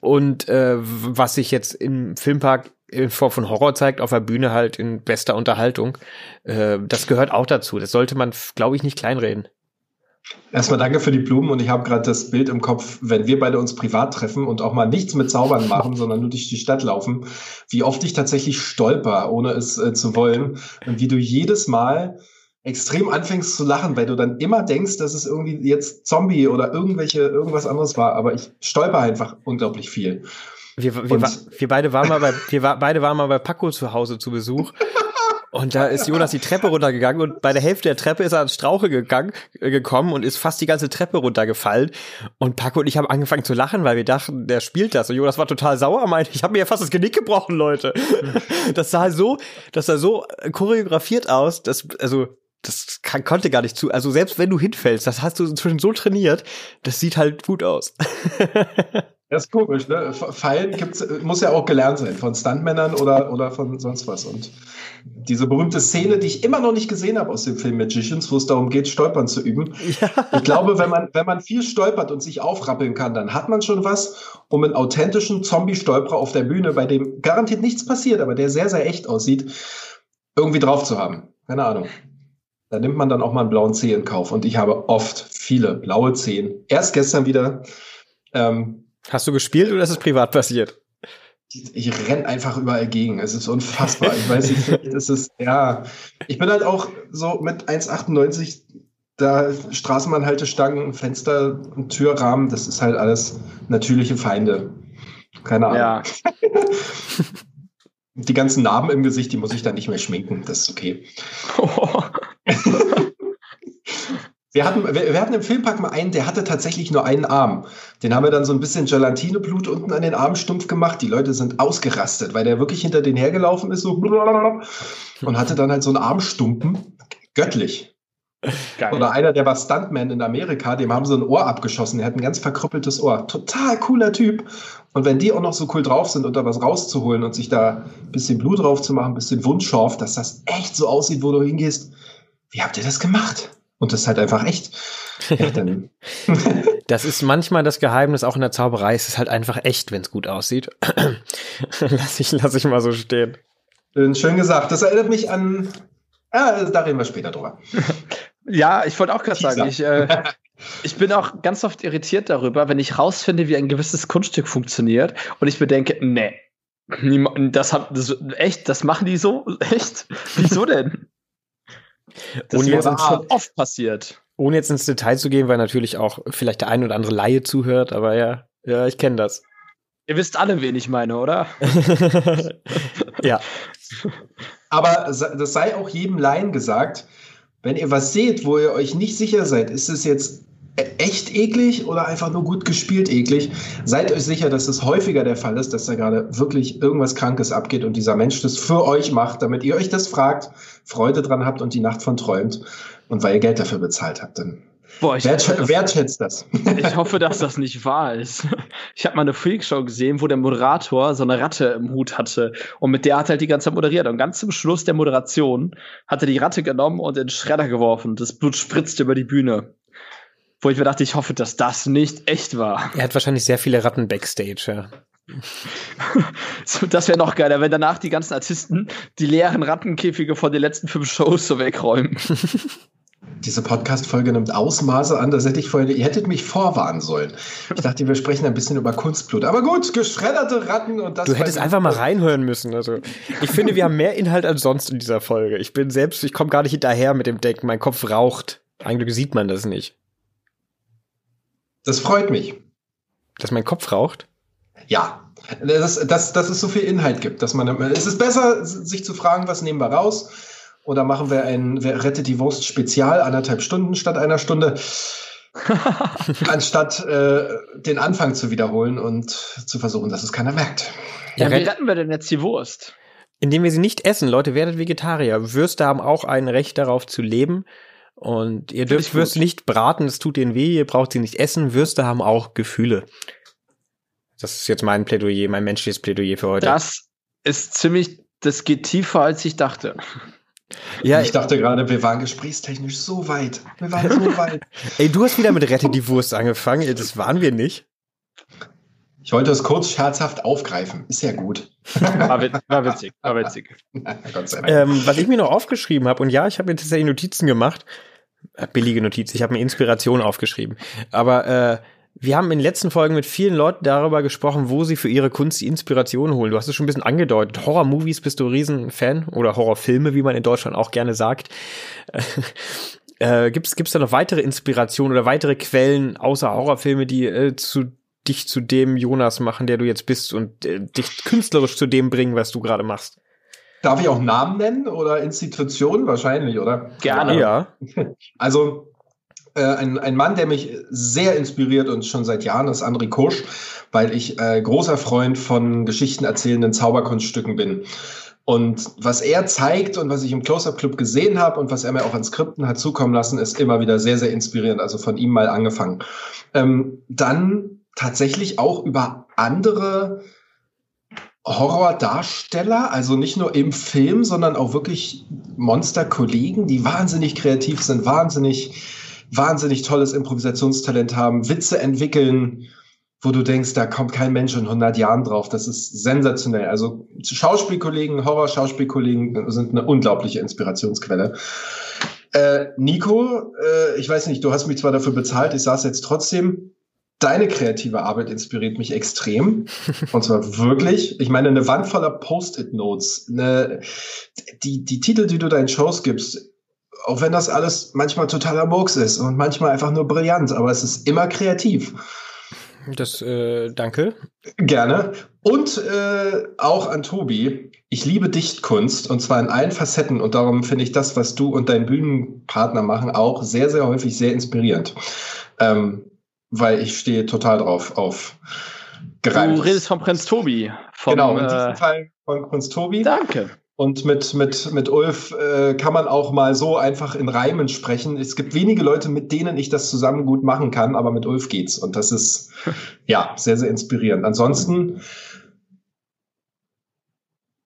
Und äh, was sich jetzt im Filmpark in Form von Horror zeigt, auf der Bühne halt in bester Unterhaltung, äh, das gehört auch dazu. Das sollte man, glaube ich, nicht kleinreden. Erstmal danke für die Blumen und ich habe gerade das Bild im Kopf, wenn wir beide uns privat treffen und auch mal nichts mit Zaubern machen, [laughs] sondern nur durch die Stadt laufen, wie oft ich tatsächlich stolper, ohne es äh, zu wollen und wie du jedes Mal extrem anfängst zu lachen, weil du dann immer denkst, dass es irgendwie jetzt Zombie oder irgendwelche irgendwas anderes war, aber ich stolper einfach unglaublich viel. Wir, wir, wir, beide waren mal bei, wir beide waren mal bei Paco zu Hause zu Besuch. [laughs] Und da ist Jonas die Treppe runtergegangen und bei der Hälfte der Treppe ist er ans Strauche gegangen, äh, gekommen und ist fast die ganze Treppe runtergefallen. Und Paco und ich haben angefangen zu lachen, weil wir dachten, der spielt das. Und Jonas war total sauer, meinte, ich habe mir ja fast das Genick gebrochen, Leute. [laughs] Das sah so, das sah so choreografiert aus, dass, also, das kann, konnte gar nicht zu. Also selbst wenn du hinfällst, das hast du inzwischen so trainiert, das sieht halt gut aus. [laughs] Das ist komisch, ne? Fallen gibt's, muss ja auch gelernt sein von Stuntmännern oder, oder von sonst was. Und diese berühmte Szene, die ich immer noch nicht gesehen habe aus dem Film Magicians, wo es darum geht, Stolpern zu üben. Ja. Ich glaube, wenn man, wenn man viel stolpert und sich aufrappeln kann, dann hat man schon was, um einen authentischen Zombie-Stolperer auf der Bühne, bei dem garantiert nichts passiert, aber der sehr, sehr echt aussieht, irgendwie drauf zu haben. Keine Ahnung. Da nimmt man dann auch mal einen blauen Zeh in Kauf. Und ich habe oft viele blaue Zehen. Erst gestern wieder. Ähm, Hast du gespielt oder ist es privat passiert? Ich renne einfach überall gegen. Es ist unfassbar. Ich weiß nicht, es ist, ja. Ich bin halt auch so mit 1,98 da Straßenbahnhaltestangen, Fenster und Türrahmen, das ist halt alles natürliche Feinde. Keine Ahnung. Ja. [laughs] die ganzen Narben im Gesicht, die muss ich dann nicht mehr schminken. Das ist okay. [laughs] [laughs] Wir hatten, wir, wir, hatten im Filmpark mal einen, der hatte tatsächlich nur einen Arm. Den haben wir dann so ein bisschen Gelatineblut unten an den Arm stumpf gemacht. Die Leute sind ausgerastet, weil der wirklich hinter den hergelaufen ist so [laughs] und hatte dann halt so einen Armstumpen. Göttlich. Geil. Oder einer, der war Stuntman in Amerika, dem haben sie ein Ohr abgeschossen. Der hat ein ganz verkrüppeltes Ohr. Total cooler Typ. Und wenn die auch noch so cool drauf sind und da was rauszuholen und sich da ein bisschen Blut drauf zu machen, ein bisschen Wundschorf, dass das echt so aussieht, wo du hingehst. Wie habt ihr das gemacht? Und das ist halt einfach echt. Ja, [laughs] das ist manchmal das Geheimnis auch in der Zauberei. Es ist halt einfach echt, wenn es gut aussieht. [clears throat] lass, ich, lass ich mal so stehen. Schön gesagt. Das erinnert mich an. Ja, da reden wir später drüber. ja, ich wollte auch gerade sagen, ich, äh, ich bin auch ganz oft irritiert darüber, wenn ich rausfinde, wie ein gewisses Kunststück funktioniert und ich bedenke, nee, das hat das, echt, das machen die so? [laughs] Echt? Wieso denn? Das ist schon oft passiert. Ohne jetzt ins Detail zu gehen, weil natürlich auch vielleicht der ein oder andere Laie zuhört, aber ja, ja, ich kenne das. Ihr wisst alle, wen ich meine, oder? [laughs] ja. Aber das sei auch jedem Laien gesagt, wenn ihr was seht, wo ihr euch nicht sicher seid, ist es jetzt echt eklig oder einfach nur gut gespielt eklig. Seid euch sicher, dass es häufiger der Fall ist, dass da gerade wirklich irgendwas Krankes abgeht und dieser Mensch das für euch macht, damit ihr euch das fragt, Freude dran habt und die Nacht von träumt und weil ihr Geld dafür bezahlt habt. Dann Boah, ich Wertsch hoffe, wertschätzt das. [laughs] Ich hoffe, dass das nicht wahr ist. Ich habe mal eine Freakshow gesehen, wo der Moderator so eine Ratte im Hut hatte und mit der hat er halt die ganze Zeit moderiert. Und ganz zum Schluss der Moderation hat er die Ratte genommen und in den Schredder geworfen. Das Blut spritzte über die Bühne wo ich mir dachte, ich hoffe, dass das nicht echt war. [laughs] Er hat wahrscheinlich sehr viele Ratten backstage, ja. so, das wäre noch geiler, wenn danach die ganzen Artisten die leeren Rattenkäfige von den letzten fünf Shows so wegräumen. [laughs] Diese Podcast-Folge nimmt Ausmaße an, das hätte ich vorher, ihr hättet mich vorwarnen sollen. Ich dachte, wir sprechen ein bisschen über Kunstblut. Aber gut, geschredderte Ratten und das. Du hättest einfach mal reinhören müssen. Also, ich finde, wir haben mehr Inhalt als sonst in dieser Folge. Ich bin selbst, ich komme gar nicht hinterher mit dem Denken. Mein Kopf raucht. Eigentlich sieht man das nicht. Das freut mich. Dass mein Kopf raucht? Ja, dass, dass, dass es so viel Inhalt gibt. Dass man, es ist besser, sich zu fragen, was nehmen wir raus? Oder machen wir ein Rette die Wurst Spezial, anderthalb Stunden statt einer Stunde? [laughs] anstatt äh, den Anfang zu wiederholen und zu versuchen, dass es keiner merkt. Ja, wie retten wir denn jetzt die Wurst? Indem wir sie nicht essen. Leute, werdet Vegetarier. Würste haben auch ein Recht darauf zu leben. Und ihr dürft Würste nicht braten, das tut ihnen weh, ihr braucht sie nicht essen. Würste haben auch Gefühle. Das ist jetzt mein Plädoyer, mein menschliches Plädoyer für heute. Das ist ziemlich, das geht tiefer, als ich dachte. Ja, ich dachte gerade, wir waren gesprächstechnisch so weit. Wir waren so [laughs] weit. Ey, du hast wieder mit Rette die Wurst angefangen. Das waren wir nicht. Ich wollte es kurz scherzhaft aufgreifen. Ist ja gut. [laughs] War, witz, war witzig, war witzig. ähm, was ich mir noch aufgeschrieben habe, und ja, ich habe mir tatsächlich Notizen gemacht, äh, billige Notiz. Ich habe mir Inspiration aufgeschrieben. Aber äh, wir haben in den letzten Folgen mit vielen Leuten darüber gesprochen, wo sie für ihre Kunst die Inspiration holen. Du hast es schon ein bisschen angedeutet. Horror-Movies bist du Riesenfan oder Horrorfilme, wie man in Deutschland auch gerne sagt. [laughs] Äh, gibt's gibt's da noch weitere Inspirationen oder weitere Quellen außer Horrorfilme, die äh, zu dich zu dem Jonas machen, der du jetzt bist und äh, dich künstlerisch zu dem bringen, was du gerade machst? Darf ich auch Namen nennen oder Institutionen? Wahrscheinlich, oder? Gerne. Ja. [laughs] Also äh, ein, ein Mann, der mich sehr inspiriert und schon seit Jahren ist André Kosch, weil ich äh, großer Freund von Geschichten erzählenden Zauberkunststücken bin. Und was er zeigt und was ich im Close-Up Club gesehen habe und was er mir auch an Skripten hat zukommen lassen, ist immer wieder sehr, sehr inspirierend. Also von ihm mal angefangen. Ähm, dann tatsächlich auch über andere Horrordarsteller, also nicht nur im Film, sondern auch wirklich Monsterkollegen, die wahnsinnig kreativ sind, wahnsinnig, wahnsinnig tolles Improvisationstalent haben, Witze entwickeln, wo du denkst, da kommt kein Mensch in 100 Jahren drauf. Das ist sensationell. Also Schauspielkollegen, Horror-Schauspielkollegen sind eine unglaubliche Inspirationsquelle. Äh, Nico, äh, ich weiß nicht, du hast mich zwar dafür bezahlt, ich saß jetzt trotzdem. Deine kreative Arbeit inspiriert mich extrem. Und zwar wirklich. Ich meine, eine Wand voller Post-it-Notes, die, die Titel, die du deinen Shows gibst, auch wenn das alles manchmal totaler Murks ist und manchmal einfach nur brillant, aber es ist immer kreativ. Das, äh, danke. Gerne. Und äh, auch an Tobi. Ich liebe Dichtkunst und zwar in allen Facetten und darum finde ich das, was du und dein Bühnenpartner machen, auch sehr, sehr häufig sehr inspirierend. Ähm, weil ich stehe total drauf auf gereimt. Du redest von Prinz Tobi. Vom, genau, in diesem äh, Fall von Prinz Tobi. Danke. Und mit, mit, mit Ulf äh, kann man auch mal so einfach in Reimen sprechen. Es gibt wenige Leute, mit denen ich das zusammen gut machen kann, aber mit Ulf geht's. Und das ist [laughs] ja sehr, sehr inspirierend. Ansonsten,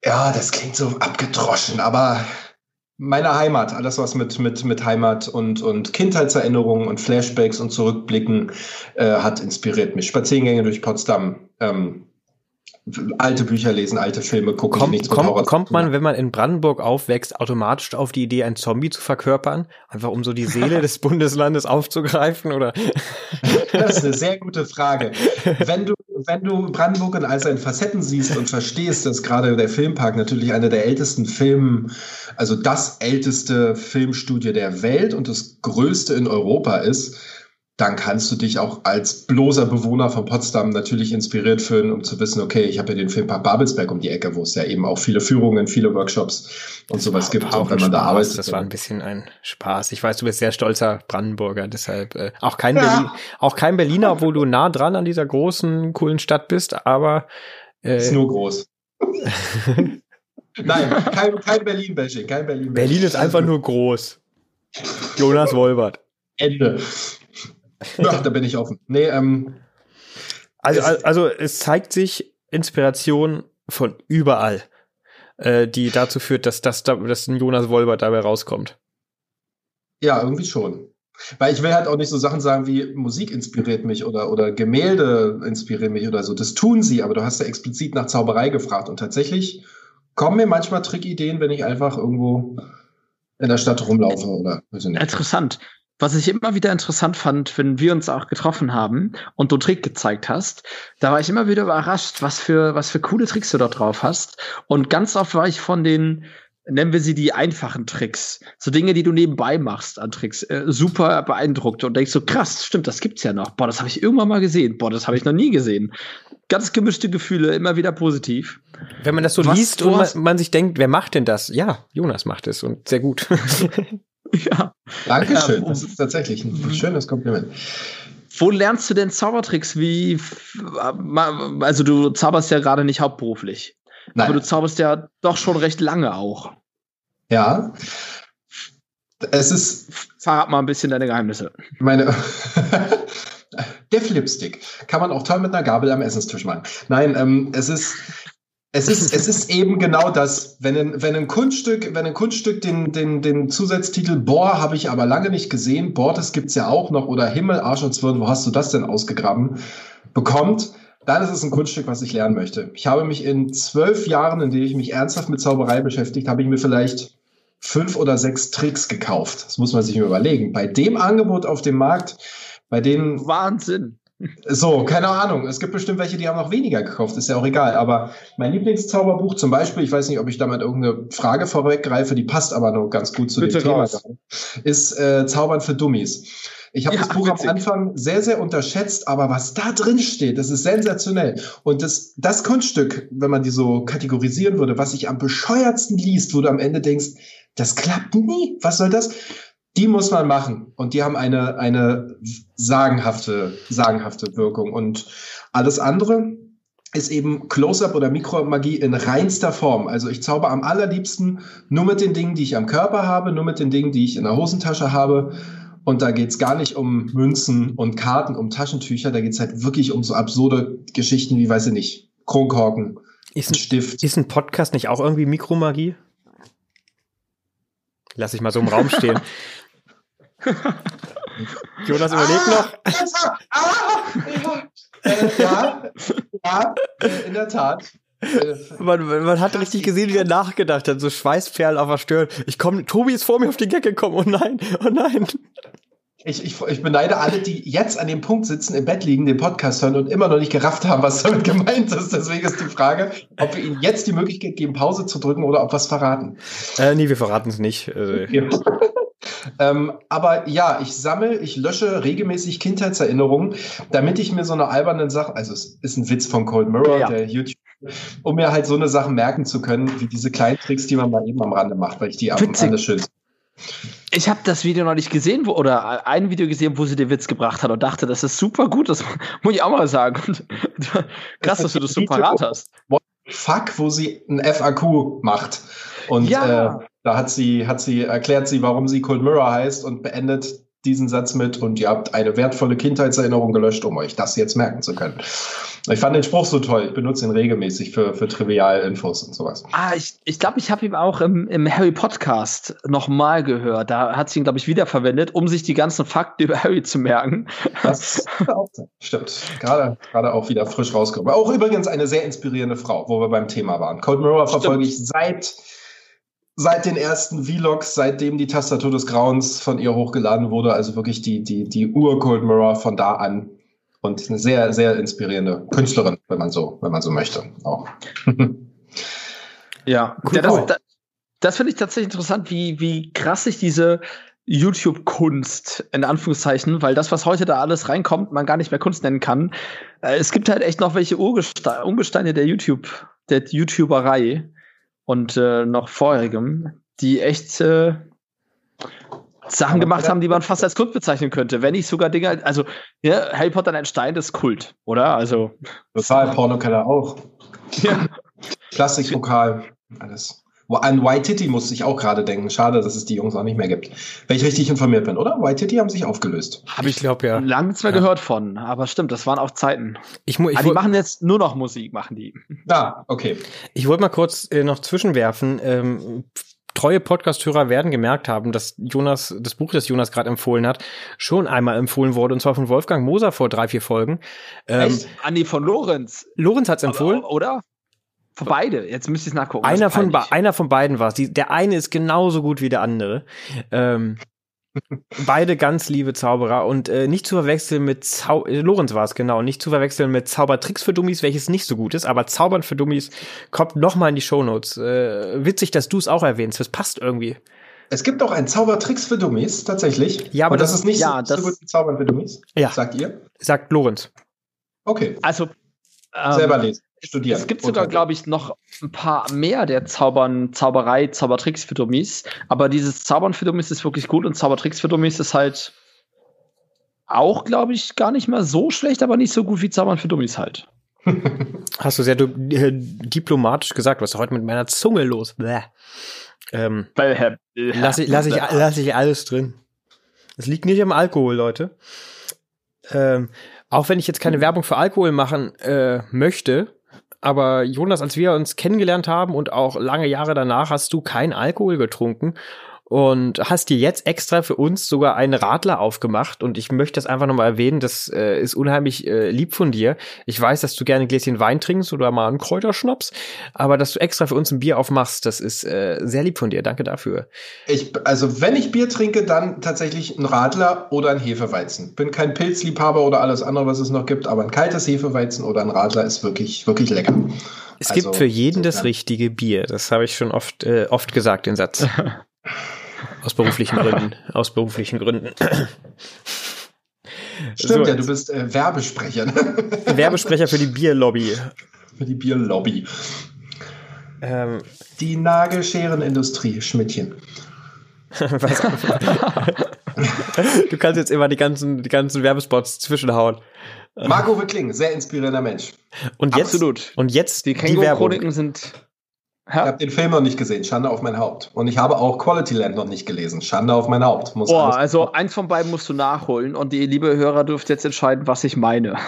ja, das klingt so abgedroschen, aber meine Heimat, alles was mit, mit, mit Heimat und, und Kindheitserinnerungen und Flashbacks und Zurückblicken äh, hat inspiriert mich. Spaziergänge durch Potsdam, ähm, alte Bücher lesen, alte Filme gucken. Kommt, kommt, kommt man, wenn man in Brandenburg aufwächst, automatisch auf die Idee, einen Zombie zu verkörpern? Einfach um so die Seele [laughs] des Bundeslandes aufzugreifen, oder? Das ist eine sehr gute Frage. Wenn du, wenn du Brandenburg in all seinen Facetten siehst und verstehst, dass gerade der Filmpark natürlich einer der ältesten Film, also das älteste Filmstudio der Welt und das größte in Europa ist, dann kannst du dich auch als bloßer Bewohner von Potsdam natürlich inspiriert fühlen, um zu wissen, okay, ich habe ja den Filmpark Babelsberg um die Ecke, wo es ja eben auch viele Führungen, viele Workshops und das sowas gibt, auch wenn man Spaß. da arbeitet. Das war ein bisschen ein Spaß. Ich weiß, du bist sehr stolzer Brandenburger, deshalb äh, auch kein ja. Berlin, auch kein Berliner, obwohl du nah dran an dieser großen, coolen Stadt bist, aber äh, ist nur groß. [laughs] Nein, kein, kein Berlin-Bashing, kein Berlin-Bashing. Berlin ist einfach nur groß. Jonas Wolbert. Ende. [laughs] Ja, da bin ich offen. Nee, ähm, also, also es zeigt sich Inspiration von überall, äh, die dazu führt, dass, dass, dass ein Jonas Wolbert dabei rauskommt. Ja, irgendwie schon. Weil ich will halt auch nicht so Sachen sagen wie Musik inspiriert mich oder, oder Gemälde inspirieren mich oder so. Das tun sie, aber du hast ja explizit nach Zauberei gefragt. Und tatsächlich kommen mir manchmal Trickideen, wenn ich einfach irgendwo in der Stadt rumlaufe oder weiß nicht. Interessant was ich immer wieder interessant fand, wenn wir uns auch getroffen haben und du Trick gezeigt hast, da war ich immer wieder überrascht, was für, was für coole Tricks du dort drauf hast. Und ganz oft war ich von den, nennen wir sie die einfachen Tricks, so Dinge, die du nebenbei machst an Tricks, äh, super beeindruckt und denkst so, krass, stimmt, das gibt's ja noch. Boah, das habe ich irgendwann mal gesehen. Boah, das habe ich noch nie gesehen. Ganz gemischte Gefühle, immer wieder positiv. Wenn man das so was, liest und man, man sich denkt, wer macht denn das? Ja, Jonas macht es und sehr gut. [laughs] [laughs] Ja. Dankeschön. Ja, das ist tatsächlich ein schönes Kompliment. Wo lernst du denn Zaubertricks? Wie, also du zauberst ja gerade nicht hauptberuflich. Nein. Aber du zauberst ja doch schon recht lange auch. Ja. Es ist. Verrat mal ein bisschen deine Geheimnisse. Meine. [laughs] Der Flipstick kann man auch toll mit einer Gabel am Essenstisch machen. Nein, ähm, es ist es ist, es ist [laughs] eben genau das, wenn ein, wenn ein Kunststück, wenn ein Kunststück den, den, den Zusatztitel Boah, habe ich aber lange nicht gesehen, Boah, das gibt's ja auch noch, oder Himmel, Arsch und Zwirn, wo hast du das denn ausgegraben, bekommt, dann ist es ein Kunststück, was ich lernen möchte. Ich habe mich in zwölf Jahren, in denen ich mich ernsthaft mit Zauberei beschäftigt, habe ich mir vielleicht fünf oder sechs Tricks gekauft. Das muss man sich überlegen. Bei dem Angebot auf dem Markt, bei denen. Wahnsinn. So, keine Ahnung. Es gibt bestimmt welche, die haben noch weniger gekauft, ist ja auch egal. Aber mein Lieblingszauberbuch zum Beispiel, ich weiß nicht, ob ich damit irgendeine Frage vorweggreife, die passt aber noch ganz gut zu Bitte dem Thema, ist äh, Zaubern für Dummies. Ich habe Ja, das Buch witzig. am Anfang sehr, sehr unterschätzt, aber was da drin steht, das ist sensationell. Und das, das Kunststück, wenn man die so kategorisieren würde, was sich am bescheuertsten liest, wo du am Ende denkst, das klappt nie. Was soll das? Die muss man machen. Und die haben eine, eine sagenhafte, sagenhafte Wirkung. Und alles andere ist eben Close-up oder Mikromagie in reinster Form. Also ich zauber am allerliebsten nur mit den Dingen, die ich am Körper habe, nur mit den Dingen, die ich in der Hosentasche habe. Und da geht's gar nicht um Münzen und Karten, um Taschentücher. Da geht's halt wirklich um so absurde Geschichten wie, weiß ich nicht, Kronkorken, Ist ein ein, Stift. ist ein Podcast nicht auch irgendwie Mikromagie? Lass ich mal so im Raum stehen. [laughs] [laughs] Jonas überlegt noch. Ah, äh, ja, ja, in der Tat. Man, man hat richtig gesehen, wie er nachgedacht hat. So Schweißperlen auf der Stirn. Ich komme, Tobi ist vor mir auf den Gag gekommen. Oh nein, oh nein. Ich, ich, ich beneide alle, die jetzt an dem Punkt sitzen, im Bett liegen, den Podcast hören und immer noch nicht gerafft haben, was damit gemeint ist. Deswegen ist die Frage, ob wir ihnen jetzt die Möglichkeit geben, Pause zu drücken oder ob wir es verraten. Äh, nee, wir verraten es nicht. Also, Ja. Ähm, aber ja, ich sammle, ich lösche regelmäßig Kindheitserinnerungen, damit ich mir so eine alberne Sache, also es ist ein Witz von Cold Mirror, Ja. der YouTube, um mir halt so eine Sachen merken zu können, wie diese kleinen Tricks, die man mal eben am Rande macht, weil ich die am Witzig. allerschönsten. Ich habe das Video noch nicht gesehen, wo, oder ein Video gesehen, wo sie den Witz gebracht hat und dachte, das ist super gut, das [laughs] muss ich auch mal sagen. [laughs] Krass, dass du das so parat hast. Fuck, wo sie ein FAQ macht. Und Ja. äh, da hat sie, hat sie, erklärt sie, warum sie Cold Mirror heißt und beendet diesen Satz mit und ihr habt eine wertvolle Kindheitserinnerung gelöscht, um euch das jetzt merken zu können. Ich fand den Spruch so toll. Ich benutze ihn regelmäßig für, für Trivial-Infos und sowas. Ah, ich ich, glaube, ich habe ihn auch im, im Harry Podcast nochmal gehört. Da hat sie ihn, glaube ich, wiederverwendet, um sich die ganzen Fakten über Harry zu merken. Das auch. Stimmt. Gerade, gerade auch wieder frisch rausgekommen. Auch übrigens eine sehr inspirierende Frau, wo wir beim Thema waren. Cold Mirror verfolge ich seit, seit den ersten Vlogs, seitdem die Tastatur des Grauens von ihr hochgeladen wurde. Also wirklich die, die, die Ur-Cold Mirror von da an. Und eine sehr, sehr inspirierende Künstlerin, wenn man so, wenn man so möchte. Auch. [laughs] Ja, Cool, ja das, das, das finde ich tatsächlich interessant, wie, wie krass sich diese YouTube-Kunst, in Anführungszeichen, weil das, was heute da alles reinkommt, man gar nicht mehr Kunst nennen kann. Äh, es gibt halt echt noch welche Urgesteine, Ungesteine der YouTube, der YouTuberei und äh, noch vorherigem, die echt äh, Sachen gemacht haben, die man fast als Kult bezeichnen könnte. Wenn nicht sogar Dinge, also ja, Harry Potter und ein Stein ist Kult, oder? Also Total, Pornokeller auch. ja. Klassik-Vokal, alles. An Waititi musste ich auch gerade denken. Schade, dass es die Jungs auch nicht mehr gibt. Wenn ich richtig informiert bin, oder? Waititi haben sich aufgelöst. habe ich glaube ja. lange nichts mehr Ja. gehört von, aber stimmt, das waren auch Zeiten. Ich, ich, Ah, die machen jetzt nur noch Musik, machen die. Ah, okay. ich wollte mal kurz äh, noch zwischenwerfen. Ähm, treue Podcast-Hörer werden gemerkt haben, dass Jonas, das Buch, das Jonas gerade empfohlen hat, schon einmal empfohlen wurde, und zwar von Wolfgang Moser vor drei, vier Folgen. Ähm, Echt? Andi von Lorenz, Lorenz hat es empfohlen. Aber, oder? Für beide. Jetzt müsste ich es nachgucken. Einer von, einer von beiden war es. Der eine ist genauso gut wie der andere. Ähm, [laughs] beide ganz liebe Zauberer und äh, nicht zu verwechseln mit Zau äh, Lorenz war es genau, nicht zu verwechseln mit Zaubertricks für Dummies, welches nicht so gut ist, aber Zaubern für Dummies kommt noch mal in die Shownotes. Äh, witzig, dass du es auch erwähnst. Das passt irgendwie. Es gibt auch ein Zaubertricks für Dummies, tatsächlich. Ja, aber Und das, das- ist nicht ja, so, das- so gut wie Zaubern für Dummies. Ja. Sagt ihr? Sagt Lorenz. Okay. Also, ähm, Selber lesen, studieren. Es gibt sogar, glaube ich, noch ein paar mehr der Zaubern, Zauberei, Zaubertricks für Dummies. Aber dieses Zaubern für Dummies ist wirklich gut und Zaubertricks für Dummies ist halt auch, glaube ich, gar nicht mal so schlecht, aber nicht so gut wie Zaubern für Dummies halt. [laughs] Hast du sehr du äh, diplomatisch gesagt, was ist heute mit meiner Zunge los? Bäh. Ähm, Herr, Lass ich, lass ich, lass ich alles drin. Es liegt nicht am Alkohol, Leute. Ähm, auch wenn ich jetzt keine Werbung für Alkohol machen äh, möchte, aber Jonas, als wir uns kennengelernt haben und auch lange Jahre danach, hast du keinen Alkohol getrunken und hast dir jetzt extra für uns sogar einen Radler aufgemacht und ich möchte das einfach nochmal erwähnen, das äh, ist unheimlich äh, lieb von dir. Ich weiß, dass du gerne ein Gläschen Wein trinkst oder mal einen Kräuterschnaps, aber dass du extra für uns ein Bier aufmachst, das ist äh, sehr lieb von dir. Danke dafür. Ich, also wenn ich Bier trinke, dann tatsächlich ein Radler oder ein Hefeweizen. Bin kein Pilzliebhaber oder alles andere, was es noch gibt, aber ein kaltes Hefeweizen oder ein Radler ist wirklich, wirklich lecker. Es Also, gibt für jeden das insofern. richtige Bier. Das habe ich schon oft, äh, oft gesagt, den Satz. [laughs] Aus beruflichen [laughs] Gründen. Aus beruflichen Gründen. Stimmt so. ja, du bist äh, Werbesprecher. Ne? [laughs] Werbesprecher für die Bierlobby. Für die Bierlobby. Ähm, die Nagelscherenindustrie, Schmidtchen. [laughs] du kannst jetzt immer die ganzen, die ganzen Werbespots zwischenhauen. Marco Wickling, sehr inspirierender Mensch. Und jetzt, Absolut. Und jetzt die, die Werbung. sind. Ich habe den Film noch nicht gesehen, Schande auf mein Haupt. Und ich habe auch Quality Land noch nicht gelesen, Schande auf mein Haupt. Muss Boah, also eins von beiden musst du nachholen und die liebe Hörer dürft jetzt entscheiden, was ich meine. [laughs]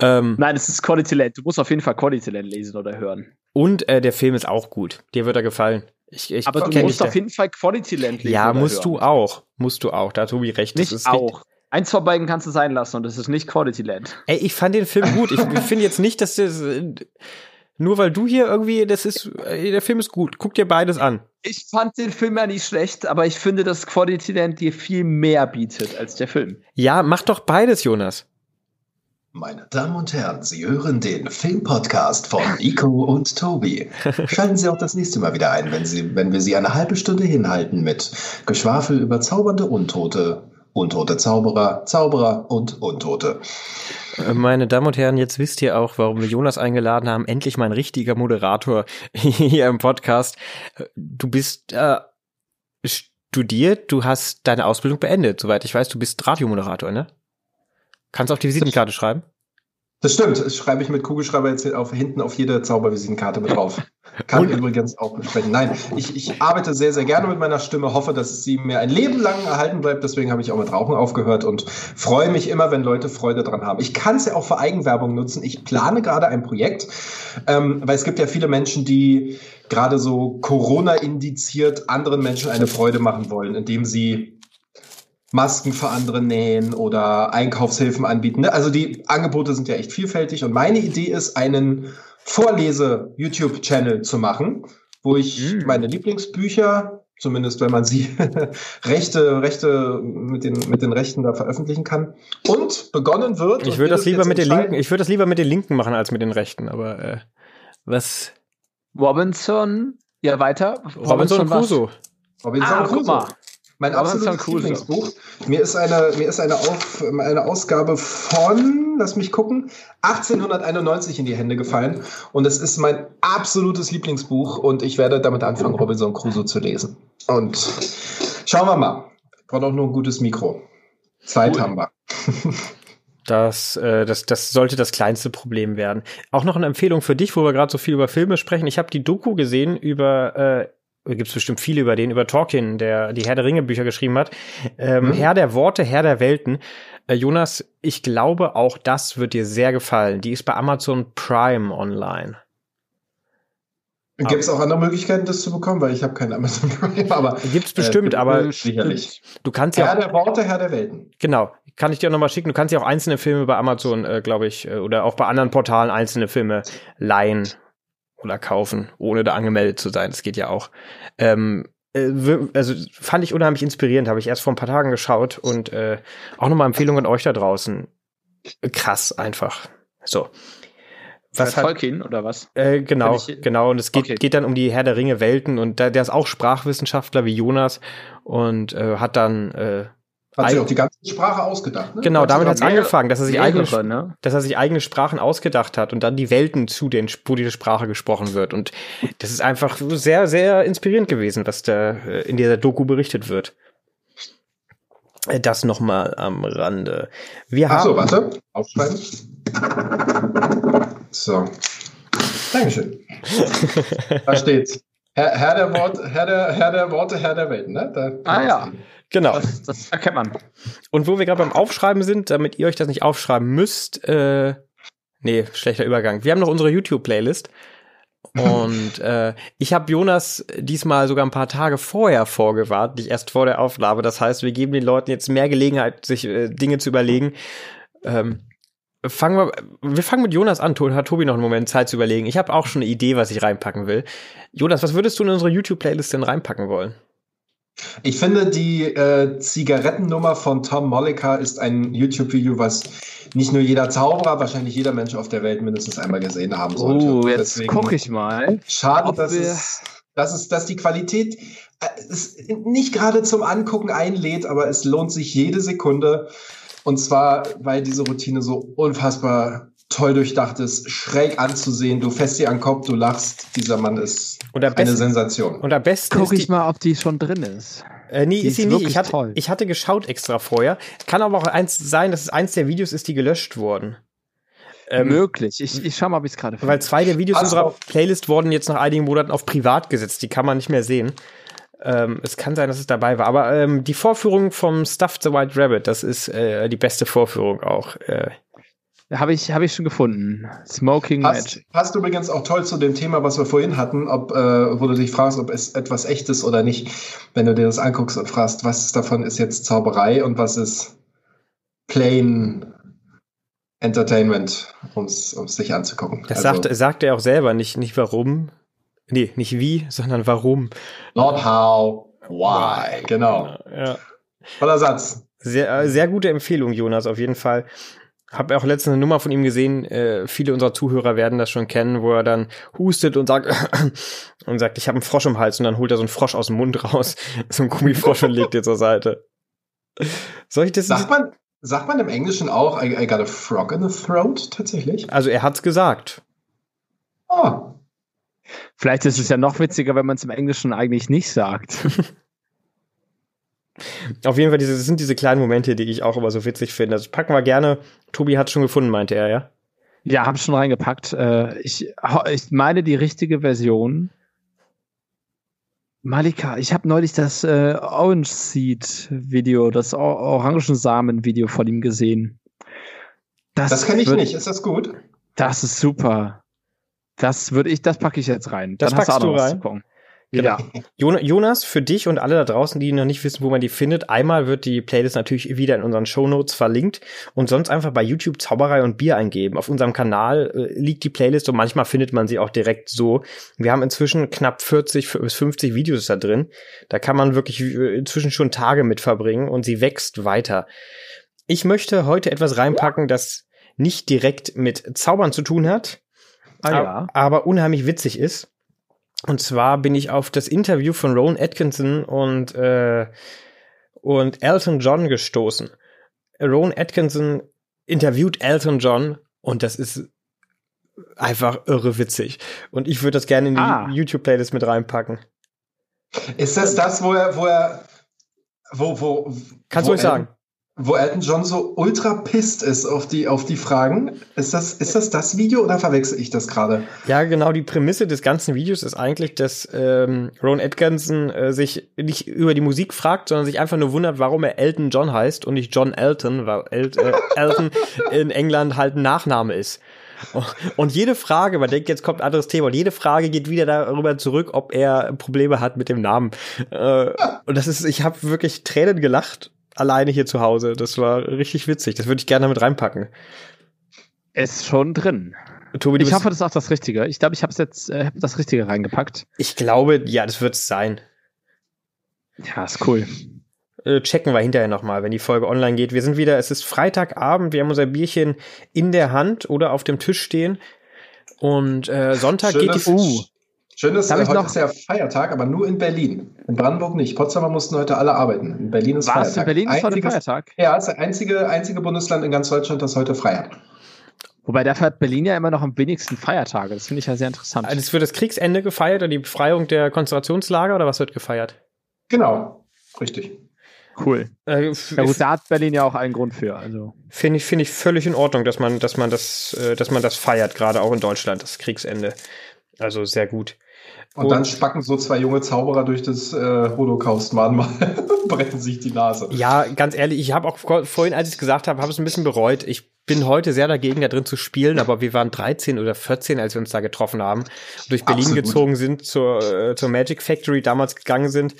Ähm, Nein, es ist Quality Land. Du musst auf jeden Fall Quality Land lesen oder hören. Und äh, der Film ist auch gut. Dir wird er gefallen. Ich, ich Aber du musst auf jeden Fall Quality Land lesen. Ja, musst hören. du auch. Musst du auch. Da hat Tobi recht. Nicht auch. Eins von beiden kannst du sein lassen und das ist nicht Quality Land. Ey, ich fand den Film gut. Ich, ich finde jetzt nicht, dass das. Nur weil du hier irgendwie, das ist, der Film ist gut. Guck dir beides an. Ich fand den Film ja nicht schlecht, aber ich finde, dass Quality Land dir viel mehr bietet als der Film. Ja, mach doch beides, Jonas. Meine Damen und Herren, Sie hören den Filmpodcast von Nico und Tobi. [laughs] Schalten Sie auch das nächste Mal wieder ein, wenn, Sie, wenn wir Sie eine halbe Stunde hinhalten mit Geschwafel über zaubernde Untote, untote Zauberer, Zauberer und Untote. Meine Damen und Herren, jetzt wisst ihr auch, warum wir Jonas eingeladen haben. Endlich mein richtiger Moderator [laughs] hier im Podcast. Du bist äh, studiert, du hast deine Ausbildung beendet, soweit ich weiß. Du bist Radiomoderator, ne? Kannst du auf die Visitenkarte schreiben? Das stimmt. Das schreibe ich mit Kugelschreiber jetzt auf, hinten auf jede Zaubervisitenkarte mit drauf. Kann Und? übrigens auch besprechen. Nein, ich, ich arbeite sehr, sehr gerne mit meiner Stimme, hoffe, dass sie mir ein Leben lang erhalten bleibt. Deswegen habe ich auch mit Rauchen aufgehört und freue mich immer, wenn Leute Freude dran haben. Ich kann es ja auch für Eigenwerbung nutzen. Ich plane gerade ein Projekt, ähm, weil es gibt ja viele Menschen, die gerade so Corona indiziert anderen Menschen eine Freude machen wollen, indem sie Masken für andere nähen oder Einkaufshilfen anbieten. Ne? Also die Angebote sind ja echt vielfältig und meine Idee ist, einen Vorlese-YouTube-Channel zu machen, wo ich mm. meine Lieblingsbücher, zumindest wenn man sie [laughs] Rechte, Rechte mit den, mit den Rechten da veröffentlichen kann. Und begonnen wird. Ich würde das lieber mit den Linken, ich würde das lieber mit den Linken machen als mit den Rechten, aber äh, was? Robinson, ja weiter. Robinson, Robinson Crusoe. Robinson ah, Crusoe. Mein Aber absolutes cool Lieblingsbuch. Mir ist eine, mir ist eine, Auf, eine Ausgabe von, lass mich gucken, 1891 in die Hände gefallen. Und es ist mein absolutes Lieblingsbuch und ich werde damit anfangen, Robinson Crusoe zu lesen. Und schauen wir mal. Braucht auch nur ein gutes Mikro. Zeit cool. haben wir. Das, äh, das, das sollte das kleinste Problem werden. Auch noch eine Empfehlung für dich, wo wir gerade so viel über Filme sprechen. Ich habe die Doku gesehen über äh, gibt es bestimmt viele über den, über Tolkien, der die Herr der Ringe Bücher geschrieben hat. Ähm, mhm. Herr der Worte, Herr der Welten. Äh, Jonas, ich glaube, auch das wird dir sehr gefallen. Die ist bei Amazon Prime online. Gibt es auch andere Möglichkeiten, das zu bekommen? Weil ich habe keinen Amazon [laughs] Prime, aber. Gibt es bestimmt, äh, aber. Sicherlich. Du kannst ja. Herr der Worte, Herr der Welten. Genau. Kann ich dir auch nochmal schicken. Du kannst ja auch einzelne Filme bei Amazon, äh, glaube ich, äh, oder auch bei anderen Portalen einzelne Filme leihen oder kaufen, ohne da angemeldet zu sein. Das geht ja auch. Ähm, äh, also fand ich unheimlich inspirierend, habe ich erst vor ein paar Tagen geschaut und äh, auch nochmal Empfehlungen an euch da draußen. Krass einfach. So. Was hat, Tolkien oder was? Äh, genau, ich, genau. Und es geht, okay. geht dann um die Herr der Ringe Welten und der, der ist auch Sprachwissenschaftler wie Jonas und äh, hat dann äh, hat sich auch die ganze Sprache ausgedacht. Ne? Genau, damit hat es angefangen, dass er, sich eigene, ne? dass er sich eigene Sprachen ausgedacht hat und dann die Welten zu den, wo diese Sprache gesprochen wird. Und das ist einfach sehr, sehr inspirierend gewesen, was da äh, in dieser Doku berichtet wird. Äh, das nochmal am Rande. Wir Ach so, warte. Aufschreiben. So. Dankeschön. [laughs] da steht's. Herr, Herr, der Wort, Herr, der, Herr der Worte, Herr der Welt, ne? Da ah ja. Genau. Das, das, erkennt man. Und wo wir gerade beim Aufschreiben sind, damit ihr euch das nicht aufschreiben müsst, äh, nee, schlechter Übergang. Wir haben noch unsere YouTube-Playlist. Und [laughs] äh, ich habe Jonas diesmal sogar ein paar Tage vorher vorgewarnt, nicht erst vor der Aufnahme. Das heißt, wir geben den Leuten jetzt mehr Gelegenheit, sich äh, Dinge zu überlegen. Ähm, fangen wir, wir fangen mit Jonas an. Hat Tobi noch einen Moment Zeit zu überlegen? Ich habe auch schon eine Idee, was ich reinpacken will. Jonas, was würdest du in unsere YouTube-Playlist denn reinpacken wollen? Ich finde, die äh, Zigarettennummer von Tom Mollica ist ein YouTube-Video, was nicht nur jeder Zauberer, wahrscheinlich jeder Mensch auf der Welt mindestens einmal gesehen haben sollte. Oh, jetzt gucke ich mal. Schade, dass es, dass es, dass die Qualität äh, es nicht gerade zum Angucken einlädt, aber es lohnt sich jede Sekunde. Und zwar, weil diese Routine so unfassbar toll durchdacht ist, schräg anzusehen. Du fässt sie an den Kopf, du lachst. Dieser Mann ist eine besten, Sensation. Und am besten Guck ich mal, ob die schon drin ist. Äh, nee, die ist sie nicht. Ich hatte, toll. ich hatte geschaut extra vorher. Kann aber auch eins sein, dass es eins der Videos ist, die gelöscht wurden. Ähm, Möglich. Ich, ich schau mal, ob ich es gerade finde. Weil zwei der Videos also, unserer Playlist wurden jetzt nach einigen Monaten auf privat gesetzt. Die kann man nicht mehr sehen. Ähm, es kann sein, dass es dabei war. Aber ähm, die Vorführung vom Stuffed the White Rabbit, das ist äh, die beste Vorführung auch. Äh, habe ich, hab ich schon gefunden. Smoking passt, Match. Passt übrigens auch toll zu dem Thema, was wir vorhin hatten, ob, äh, wo du dich fragst, ob es etwas echt ist oder nicht. Wenn du dir das anguckst und fragst, was davon ist jetzt Zauberei und was ist plain Entertainment, um es sich anzugucken. Das also, sagt, sagt er auch selber, nicht, nicht warum. Nee, nicht wie, sondern warum. Not how, why. Genau. Ja. Voller Satz. Sehr, äh, sehr gute Empfehlung, Jonas, auf jeden Fall. Habe auch letztens eine Nummer von ihm gesehen. Äh, viele unserer Zuhörer werden das schon kennen, wo er dann hustet und sagt [coughs] und sagt, ich habe einen Frosch im Hals und dann holt er so einen Frosch aus dem Mund raus, [laughs] so einen Gummifrosch und legt den zur Seite. Soll ich das? Sagt man, sagt man im Englischen auch, I, I got a frog in the throat tatsächlich? Also er hat's gesagt. Oh. Vielleicht ist es ja noch witziger, wenn man es im Englischen eigentlich nicht sagt. [laughs] Auf jeden Fall, diese, das sind diese kleinen Momente, die ich auch immer so witzig finde. Das packen wir gerne. Tobi hat schon gefunden, meinte er, ja? Ja, habe schon reingepackt. Äh, ich, ich meine die richtige Version. Malika, ich habe neulich das äh, Orange Seed Video, das Orangensamen Video von ihm gesehen. Das, das kenne ich nicht. Ist das gut? Das ist super. Das würde ich, das packe ich jetzt rein. Das Dann packst du rein. Genau. Ja. Jonas, für dich und alle da draußen, die noch nicht wissen, wo man die findet, einmal wird die Playlist natürlich wieder in unseren Shownotes verlinkt und sonst einfach bei YouTube Zauberei und Bier eingeben. Auf unserem Kanal äh, liegt die Playlist und manchmal findet man sie auch direkt so. Wir haben inzwischen knapp 40 bis 50 Videos da drin. Da kann man wirklich äh, inzwischen schon Tage mit verbringen und sie wächst weiter. Ich möchte heute etwas reinpacken, das nicht direkt mit Zaubern zu tun hat, ah, ja. aber unheimlich witzig ist. Und zwar bin ich auf das Interview von Rowan Atkinson und, äh, und Elton John gestoßen. Rowan Atkinson interviewt Elton John und das ist einfach irre witzig. Und ich würde das gerne in die ah. YouTube-Playlist mit reinpacken. Ist das das, wo er, wo er, wo, wo, Kannst du euch sagen? Wo Elton John so ultra pisst ist auf die, auf die Fragen. Ist das, ist das das Video oder verwechsel ich das gerade? Ja, genau. Die Prämisse des ganzen Videos ist eigentlich, dass ähm, Ron Atkinson äh, sich nicht über die Musik fragt, sondern sich einfach nur wundert, warum er Elton John heißt und nicht John Elton, weil El äh, Elton in England halt ein Nachname ist. Und jede Frage, man denkt, jetzt kommt ein anderes Thema, und jede Frage geht wieder darüber zurück, ob er Probleme hat mit dem Namen. Äh, und das ist, ich habe wirklich Tränen gelacht alleine hier zu Hause. Das war richtig witzig. Das würde ich gerne mit reinpacken. Ist schon drin. Tobi, ich hoffe, das ist auch das Richtige. Ich glaube, ich habe jetzt äh, das Richtige reingepackt. Ich glaube, ja, das wird es sein. Ja, ist cool. Äh, checken wir hinterher nochmal, wenn die Folge online geht. Wir sind wieder, es ist Freitagabend, wir haben unser Bierchen in der Hand oder auf dem Tisch stehen. Und äh, Sonntag Schönes, geht die. Uh, Schön ist, äh, heute noch? ist ja Feiertag, aber nur in Berlin. In Brandenburg nicht. Potsdamer mussten heute alle arbeiten. In Berlin ist Was, Feiertag. In Berlin ist heute Feiertag? Ja, es ist das einzige, einzige Bundesland in ganz Deutschland, das heute frei hat. Wobei dafür hat Berlin ja immer noch am wenigsten Feiertage. Das finde ich ja sehr interessant. Also es wird das Kriegsende gefeiert oder die Befreiung der Konzentrationslager oder was wird gefeiert? Genau, richtig. Cool. Äh, ja gut, da hat Berlin ja auch einen Grund für. Also. Finde ich, finde ich völlig in Ordnung, dass man, dass man das, äh, dass man das feiert, gerade auch in Deutschland, das Kriegsende. Also sehr gut. Und, und dann spacken so zwei junge Zauberer durch das äh, Holocaust-Mahnmal [laughs] brechen sich die Nase. Ja, ganz ehrlich, ich habe auch vorhin, als ich es gesagt habe, habe es ein bisschen bereut. Ich bin heute sehr dagegen, da drin zu spielen, aber wir waren 13 oder 14, als wir uns da getroffen haben, durch Berlin Absolut. gezogen sind, zur, äh, zur Magic Factory damals gegangen sind.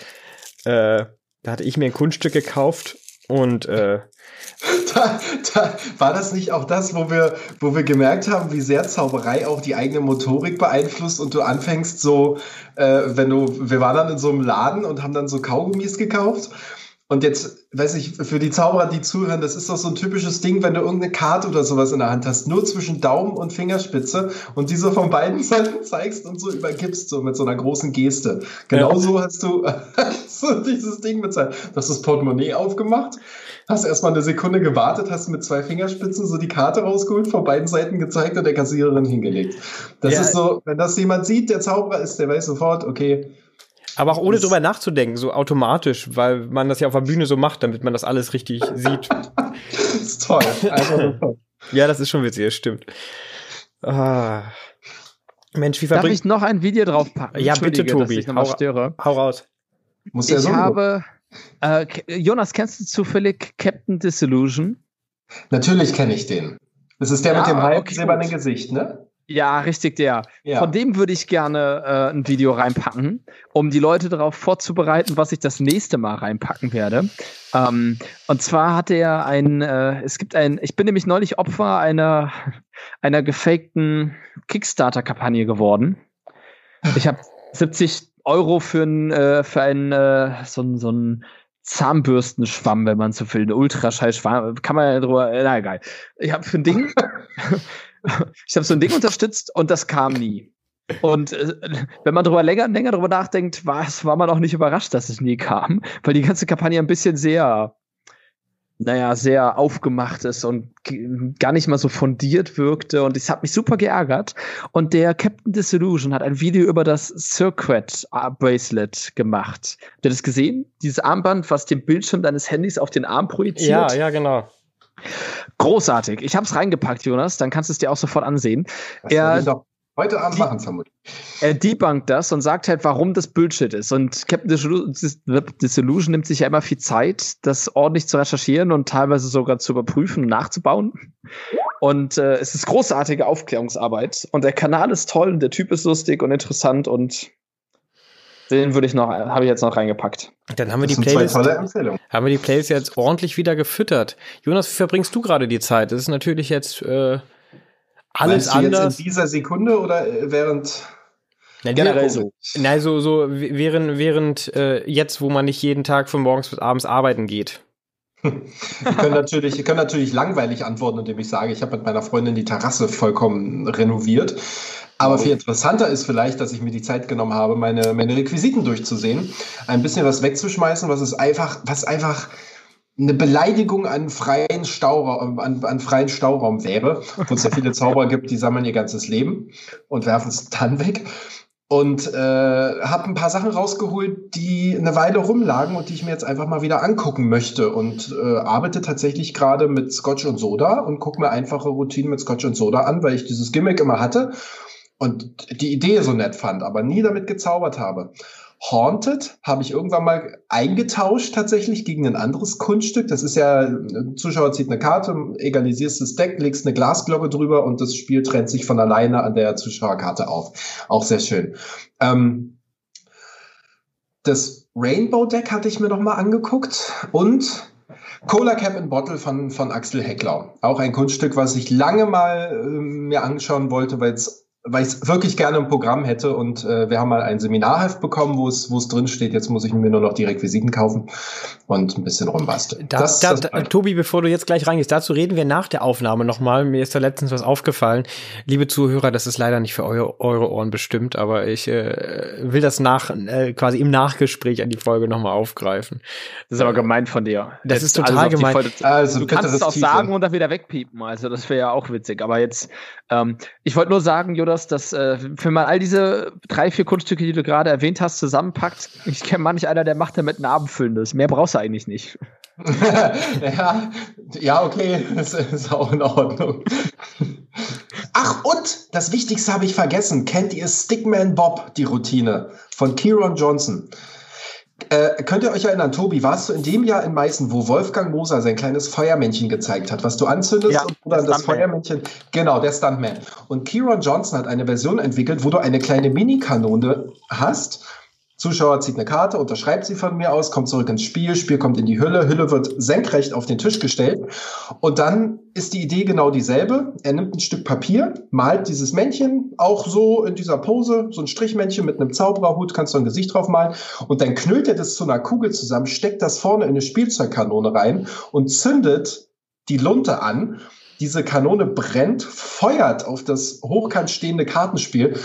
Äh, da hatte ich mir ein Kunststück gekauft und äh, [laughs] da, da, war das nicht auch das, wo wir, wo wir gemerkt haben, wie sehr Zauberei auch die eigene Motorik beeinflusst und du anfängst so, äh, wenn du, wir waren dann in so einem Laden und haben dann so Kaugummis gekauft Und jetzt, weiß ich, für die Zauberer, die zuhören, das ist doch so ein typisches Ding, wenn du irgendeine Karte oder sowas in der Hand hast, nur zwischen Daumen und Fingerspitze und die so von beiden [laughs] Seiten zeigst und so übergibst, so mit so einer großen Geste. Genauso ja. hast du [laughs] so dieses Ding mit sein. Du hast das Portemonnaie aufgemacht, hast erstmal eine Sekunde gewartet, hast mit zwei Fingerspitzen so die Karte rausgeholt, von beiden Seiten gezeigt und der Kassiererin hingelegt. Das ja. ist so, wenn das jemand sieht, der Zauberer ist, der weiß sofort, okay, aber auch ohne drüber nachzudenken, so automatisch, weil man das ja auf der Bühne so macht, damit man das alles richtig [laughs] sieht. das ist toll. [laughs] Einfach toll. ja, das ist schon witzig, das stimmt. Ah. Mensch, wie verbringt... Darf ich noch ein Video draufpacken? Ja, bitte, Tobi. Ich hau, störe. hau raus. Muss ich so habe... Äh, Jonas, kennst du zufällig Captain Disillusion? Natürlich kenne ich den. Das ist der ja, mit dem halben okay, silbernen Gesicht, ne? Ja, richtig, der. Ja. Von dem würde ich gerne äh, ein Video reinpacken, um die Leute darauf vorzubereiten, was ich das nächste Mal reinpacken werde. Ähm, und zwar hat er ein, äh, es gibt ein, ich bin nämlich neulich Opfer einer, einer gefakten Kickstarter-Kampagne geworden. Ich habe 70 Euro für ein, äh, für ein, äh, so, so ein Zahnbürstenschwamm, wenn man so will, ein Ultraschallschwamm, kann man ja drüber, na egal. Ich habe für ein Ding [laughs] [laughs] [laughs] ich habe so ein Ding unterstützt und das kam nie. Und äh, wenn man drüber länger, länger drüber nachdenkt, war, war man auch nicht überrascht, dass es nie kam, weil die ganze Kampagne ein bisschen sehr, naja, sehr aufgemacht ist und gar nicht mal so fundiert wirkte. Und es hat mich super geärgert. Und der Captain Disillusion hat ein Video über das Circuit Bracelet gemacht. Habt ihr das gesehen? Dieses Armband, was den Bildschirm deines Handys auf den Arm projiziert? Ja, ja, genau. Großartig. Ich habe es reingepackt, Jonas. Dann kannst du es dir auch sofort ansehen. Das er, heute Abend machen, vermutlich. Er debunkt das und sagt halt, warum das Bullshit ist. Und Captain Disillusion nimmt sich ja immer viel Zeit, das ordentlich zu recherchieren und teilweise sogar zu überprüfen und nachzubauen. Und äh, es ist großartige Aufklärungsarbeit. Und der Kanal ist toll und der Typ ist lustig und interessant und den würde ich noch, habe ich jetzt noch reingepackt. Dann haben wir das die Playlist. Haben wir die Playlist jetzt ordentlich wieder gefüttert. Jonas, wie verbringst du gerade die Zeit? Das ist natürlich jetzt äh, alles Meinst anders. in dieser Sekunde oder äh, während? Na, generell so. Nein, so, so während, während äh, jetzt, wo man nicht jeden Tag von morgens bis abends arbeiten geht. ich kann natürlich, ich kann natürlich langweilig antworten, indem ich sage, ich habe mit meiner Freundin die Terrasse vollkommen renoviert. Aber viel interessanter ist vielleicht, dass ich mir die Zeit genommen habe, meine, meine Requisiten durchzusehen, ein bisschen was wegzuschmeißen, was ist einfach, was einfach eine Beleidigung an freien Stauraum, an, an freien Stauraum wäre, wo es ja viele Zauberer gibt, die sammeln ihr ganzes Leben und werfen es dann weg. Und äh, habe ein paar Sachen rausgeholt, die eine Weile rumlagen und die ich mir jetzt einfach mal wieder angucken möchte. Und äh, arbeite tatsächlich gerade mit Scotch und Soda und gucke mir einfache Routinen mit Scotch und Soda an, weil ich dieses Gimmick immer hatte und die Idee so nett fand, aber nie damit gezaubert habe. Haunted habe ich irgendwann mal eingetauscht tatsächlich gegen ein anderes Kunststück. Das ist ja, ein Zuschauer zieht eine Karte, egalisierst das Deck, legst eine Glasglocke drüber und das Spiel trennt sich von alleine an der Zuschauerkarte auf. Auch sehr schön. Ähm, das Rainbow Deck hatte ich mir noch mal angeguckt und Cola Cap and Bottle von, von Axel Hecklau. Auch ein Kunststück, was ich lange mal äh, mir anschauen wollte, weil es weil ich es wirklich gerne im Programm hätte und äh, wir haben mal ein Seminarheft bekommen, wo es wo es drin steht. Jetzt muss ich mir nur noch die Requisiten kaufen und ein bisschen rumbasteln. Da, das, da, das Tobi, bevor du jetzt gleich reingehst, dazu reden wir nach der Aufnahme nochmal. Mir ist da letztens was aufgefallen. Liebe Zuhörer, das ist leider nicht für eure, eure Ohren bestimmt, aber ich äh, will das nach äh, quasi im Nachgespräch an die Folge nochmal aufgreifen. Das ist aber gemein von dir. Das, das ist total gemein. Also, du kannst es auch sagen und dann wieder wegpiepen. Also das wäre ja auch witzig. Aber jetzt, ähm, ich wollte nur sagen, Jonas, Mythos, dass äh, wenn man all diese drei, vier Kunststücke, die du gerade erwähnt hast, zusammenpackt, ich kenne manch einer, der macht damit ein Abendfüllendes. Mehr brauchst du eigentlich nicht. [laughs] ja, ja, okay, das ist auch in Ordnung. Ach, und das Wichtigste habe ich vergessen. Kennt ihr Stickman Bob, die Routine von Kieron Johnson? Äh, könnt ihr euch erinnern, Tobi, warst du in dem Jahr in Meißen, wo Wolfgang Moser sein kleines Feuermännchen gezeigt hat, was du anzündest ja, und wo dann das Feuermännchen, genau, der Stuntman. Und Kieron Johnson hat eine Version entwickelt, wo du eine kleine Mini-Kanone hast Zuschauer zieht eine Karte, unterschreibt sie von mir aus, kommt zurück ins Spiel, Spiel kommt in die Hülle, Hülle wird senkrecht auf den Tisch gestellt und dann ist die Idee genau dieselbe. Er nimmt ein Stück Papier, malt dieses Männchen auch so in dieser Pose, so ein Strichmännchen mit einem Zaubererhut, kannst du ein Gesicht drauf malen und dann knüllt er das zu einer Kugel zusammen, steckt das vorne in eine Spielzeugkanone rein und zündet die Lunte an diese Kanone brennt, feuert auf das hochkant stehende Kartenspiel.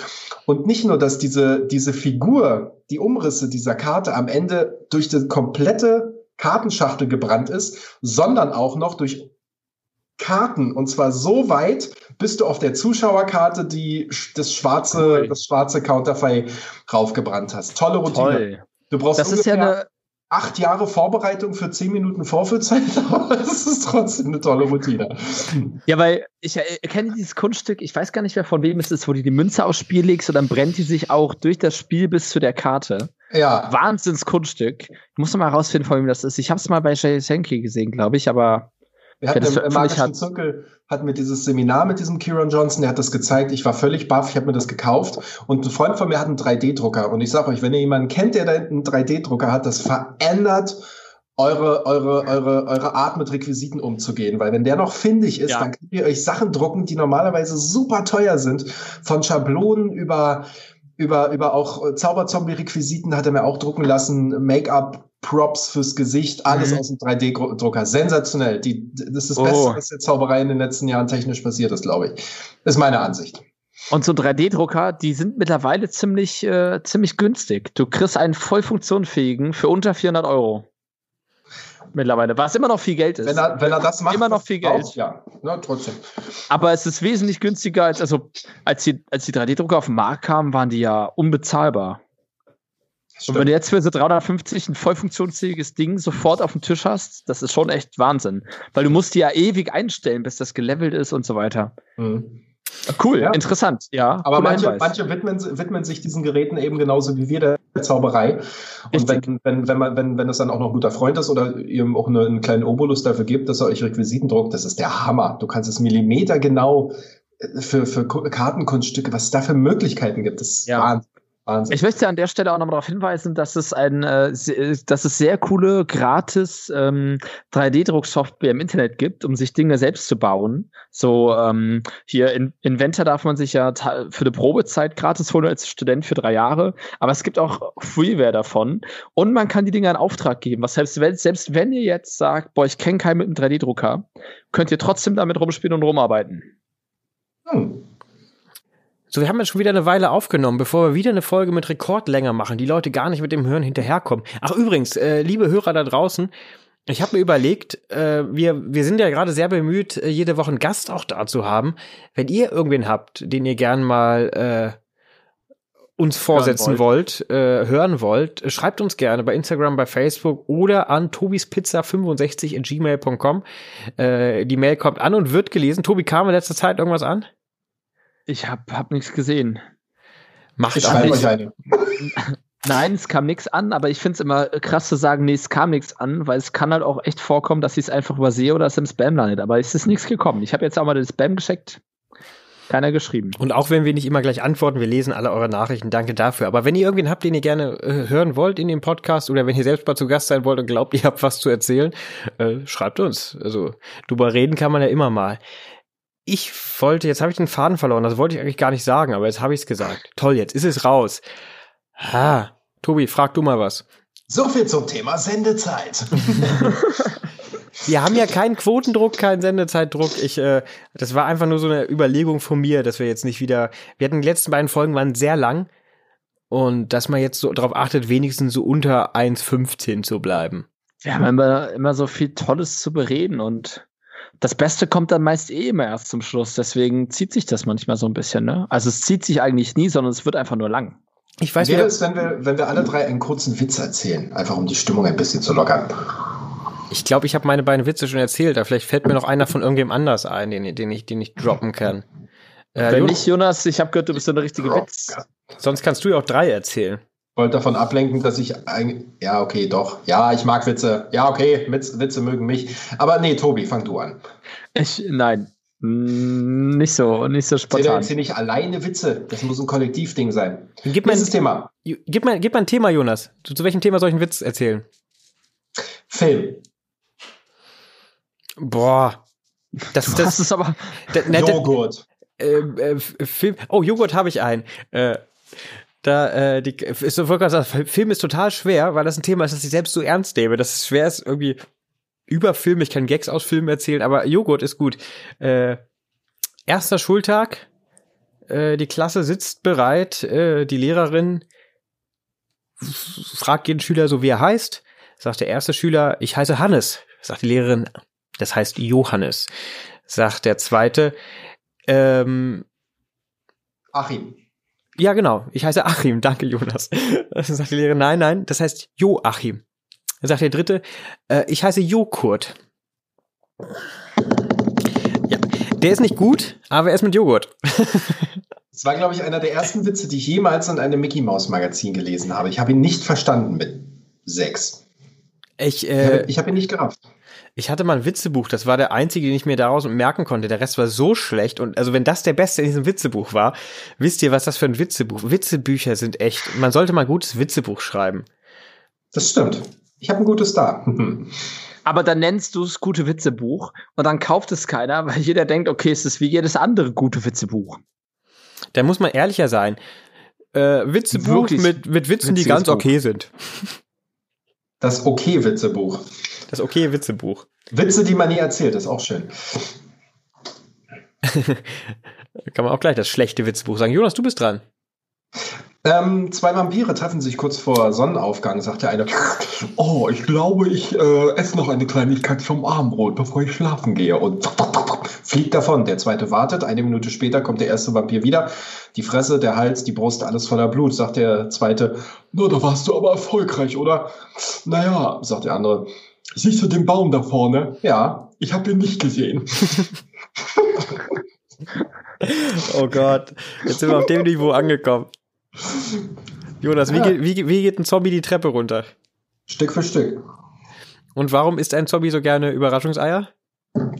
Und nicht nur, dass diese, diese Figur, die Umrisse dieser Karte am Ende durch die komplette Kartenschachtel gebrannt ist, sondern auch noch durch Karten und zwar so weit, bis du auf der Zuschauerkarte die das schwarze cool. das schwarze Counterfei raufgebrannt hast. Tolle Routine. Toll. Du brauchst das ist ja eine acht Jahre Vorbereitung für zehn Minuten Vorführzeit, [laughs] aber es ist trotzdem eine tolle Routine. Ja, weil ich erkenne dieses Kunststück, ich weiß gar nicht mehr von wem es ist, wo du die Münze aufs Spiel legst und dann brennt die sich auch durch das Spiel bis zu der Karte. Ja. Wahnsinnskunststück. Ich muss noch mal rausfinden, von wem das ist. Ich habe es mal bei Jay Senki gesehen, glaube ich, aber wir hatten im, im Magischen Zirkel hatten wir dieses Seminar mit diesem Kieran Johnson, der hat das gezeigt. Ich war völlig baff, ich habe mir das gekauft. Und ein Freund von mir hat einen 3D-Drucker. Und ich sage euch, wenn ihr jemanden kennt, der da einen 3D-Drucker hat, das verändert eure, eure, eure, eure Art mit Requisiten umzugehen. Weil wenn der noch findig ist, ja. dann könnt ihr euch Sachen drucken, die normalerweise super teuer sind. Von Schablonen über über, über auch Zauberzombie-Requisiten hat er mir auch drucken lassen, Make-up, Props fürs Gesicht, alles mhm. aus dem 3D-Drucker. Sensationell. Die, das ist das oh. Beste, was der Zauberei in den letzten Jahren technisch passiert ist, glaube ich. Ist meine Ansicht. Und so 3D-Drucker, die sind mittlerweile ziemlich, äh, ziemlich günstig. Du kriegst einen voll funktionsfähigen für unter 400 Euro. Mittlerweile, was immer noch viel Geld ist. Wenn er, wenn er das macht, immer noch viel Geld. Auch, ja, Na, trotzdem. Aber es ist wesentlich günstiger als, also, als die, als die 3D-Drucker auf den Markt kamen, waren die ja unbezahlbar. Und wenn du jetzt für so 350 ein voll funktionsfähiges Ding sofort auf dem Tisch hast, das ist schon echt Wahnsinn. Weil du musst die ja ewig einstellen, bis das gelevelt ist und so weiter. Mhm. Cool, ja. interessant, ja. Aber manche, manche widmen, widmen, sich diesen Geräten eben genauso wie wir der Zauberei. Und wenn, wenn, wenn, man, wenn, wenn es dann auch noch ein guter Freund ist oder ihr auch eine, einen kleinen Obolus dafür gibt, dass er euch Requisiten druckt, das ist der Hammer. Du kannst es Millimeter genau äh, für, für Kartenkunststücke, was es da für Möglichkeiten gibt, das ist ja. Wahnsinn. Wahnsinn. Ich möchte an der Stelle auch nochmal darauf hinweisen, dass es ein, äh, dass es sehr coole, gratis ähm, 3D-Drucksoftware im Internet gibt, um sich Dinge selbst zu bauen. So ähm, hier in Inventor darf man sich ja für eine Probezeit gratis holen als Student für drei Jahre, aber es gibt auch Freeware davon und man kann die Dinge in Auftrag geben. Was selbst wenn, selbst wenn ihr jetzt sagt, boah, ich kenne keinen mit einem 3D-Drucker, könnt ihr trotzdem damit rumspielen und rumarbeiten. Hm. So, wir haben jetzt schon wieder eine Weile aufgenommen, bevor wir wieder eine Folge mit Rekordlänge machen, die Leute gar nicht mit dem Hören hinterherkommen. Ach übrigens, äh, liebe Hörer da draußen, ich habe mir überlegt, äh, wir, wir sind ja gerade sehr bemüht, äh, jede Woche einen Gast auch da zu haben. Wenn ihr irgendwen habt, den ihr gern mal äh, uns vorsetzen wollt, wollt äh, hören wollt, schreibt uns gerne bei Instagram, bei Facebook oder an tobispizza65 in gmail.com. Äh, die Mail kommt an und wird gelesen. Tobi, kam in letzter Zeit irgendwas an? Ich hab, hab nichts gesehen. Macht ich. Eine. [laughs] Nein, es kam nichts an, aber ich finde es immer krass zu sagen, nee, es kam nichts an, weil es kann halt auch echt vorkommen, dass ich es einfach übersehe oder es im Spam landet. Aber es ist nichts gekommen. Ich habe jetzt auch mal den Spam gescheckt. Keiner geschrieben. Und auch wenn wir nicht immer gleich antworten, wir lesen alle eure Nachrichten. Danke dafür. Aber wenn ihr irgendwen habt, den ihr gerne äh, hören wollt in dem Podcast oder wenn ihr selbst mal zu Gast sein wollt und glaubt, [laughs] ihr habt was zu erzählen, äh, schreibt uns. Also drüber reden kann man ja immer mal ich wollte, jetzt habe ich den Faden verloren, das wollte ich eigentlich gar nicht sagen, aber jetzt habe ich es gesagt. Toll, jetzt ist es raus. Ha, Tobi, frag du mal was. So viel zum Thema Sendezeit. [laughs] wir haben ja keinen Quotendruck, keinen Sendezeitdruck. Ich, äh, das war einfach nur so eine Überlegung von mir, dass wir jetzt nicht wieder. Wir hatten die letzten beiden Folgen waren sehr lang und dass man jetzt so darauf achtet, wenigstens so unter 1,15 zu bleiben. Wir haben immer, immer so viel Tolles zu bereden und das Beste kommt dann meist eh immer erst zum Schluss. Deswegen zieht sich das manchmal so ein bisschen. Ne? Also es zieht sich eigentlich nie, sondern es wird einfach nur lang. Ich weiß, Wie wäre es, wenn wir, wenn wir alle drei einen kurzen Witz erzählen, einfach um die Stimmung ein bisschen zu lockern? Ich glaube, ich habe meine beiden Witze schon erzählt, aber vielleicht fällt mir noch einer von irgendwem anders ein, den, den, ich, den ich droppen kann. Äh, wenn Jonas, nicht, Jonas, ich habe gehört, du bist so eine richtige Witz. Sonst kannst du ja auch drei erzählen wollte davon ablenken, dass ich eigentlich, ja, okay, doch. Ja, ich mag Witze. Ja, okay, Witze, Witze mögen mich. Aber nee, Tobi, fang du an. Ich, nein. Nicht so, nicht so Erzähl spontan. jetzt hier nicht alleine Witze. Das muss ein Kollektivding sein. Gib mir, Nächstes Thema. gib, mir, gib mir ein Thema, Jonas. Zu, zu welchem Thema soll ich einen Witz erzählen? Film. Boah. Das, Du das, hast es aber. da, na, da, Joghurt. äh, äh, Film. Oh, Joghurt habe ich einen. Äh, da, äh, die, ist so vollkommen sagen, Film ist total schwer, weil das ein Thema ist, das ich selbst so ernst nehme. Das ist schwer ist irgendwie über Film. Ich kann Gags aus Filmen erzählen, aber Joghurt ist gut. Äh, erster Schultag. Äh, die Klasse sitzt bereit. Äh, die Lehrerin fragt jeden Schüler so, wie er heißt. Sagt der erste Schüler, ich heiße Hannes. Sagt die Lehrerin, das heißt Johannes. Sagt der zweite, ähm, Achim. Ja, genau. Ich heiße Achim. Danke, Jonas. [laughs] Dann sagt die Lehrerin, nein, nein, das heißt Joachim. Dann sagt der dritte, äh, ich heiße Joghurt. Ja, der ist nicht gut, aber er ist mit Joghurt. [laughs] Das war, glaube ich, einer der ersten Witze, die ich jemals in einem Mickey Mouse Magazin gelesen habe. Ich habe ihn nicht verstanden mit sechs. Ich, äh, ich habe ihn nicht gerafft. Ich hatte mal ein Witzebuch, das war der einzige, den ich mir daraus merken konnte. Der Rest war so schlecht. Und also wenn das der Beste in diesem Witzebuch war, wisst ihr, was das für ein Witzebuch? Witzebücher sind echt. Man sollte mal ein gutes Witzebuch schreiben. Das stimmt. Ich habe ein gutes da. [laughs] Aber dann nennst du es gute Witzebuch und dann kauft es keiner, weil jeder denkt, okay, es ist wie jedes andere gute Witzebuch. Da muss man ehrlicher sein. Äh, Witzebuch Wirklich mit, mit Witzen, die ganz Buch. okay sind. [laughs] Das Okay-Witzebuch. Das okay Witzebuch. Witze, die man nie erzählt, ist auch schön. [laughs] Kann man auch gleich das schlechte Witzebuch sagen. Jonas, du bist dran. Ähm, zwei Vampire treffen sich kurz vor Sonnenaufgang, sagt der eine. Oh, ich glaube, ich äh, esse noch eine Kleinigkeit vom Abendbrot, bevor ich schlafen gehe. Und fliegt davon. Der zweite wartet. Eine Minute später kommt der erste Vampir wieder. Die Fresse, der Hals, die Brust, alles voller Blut. Sagt der zweite. Na, da warst du aber erfolgreich, oder? Naja, sagt der andere. Siehst du den Baum da vorne? Ja, ich habe ihn nicht gesehen. [laughs] Oh Gott, jetzt sind wir auf dem Niveau angekommen. [laughs] Jonas, wie, Ja. geht, wie, wie geht ein Zombie die Treppe runter? Stück für Stück. Und warum isst ein Zombie so gerne Überraschungseier?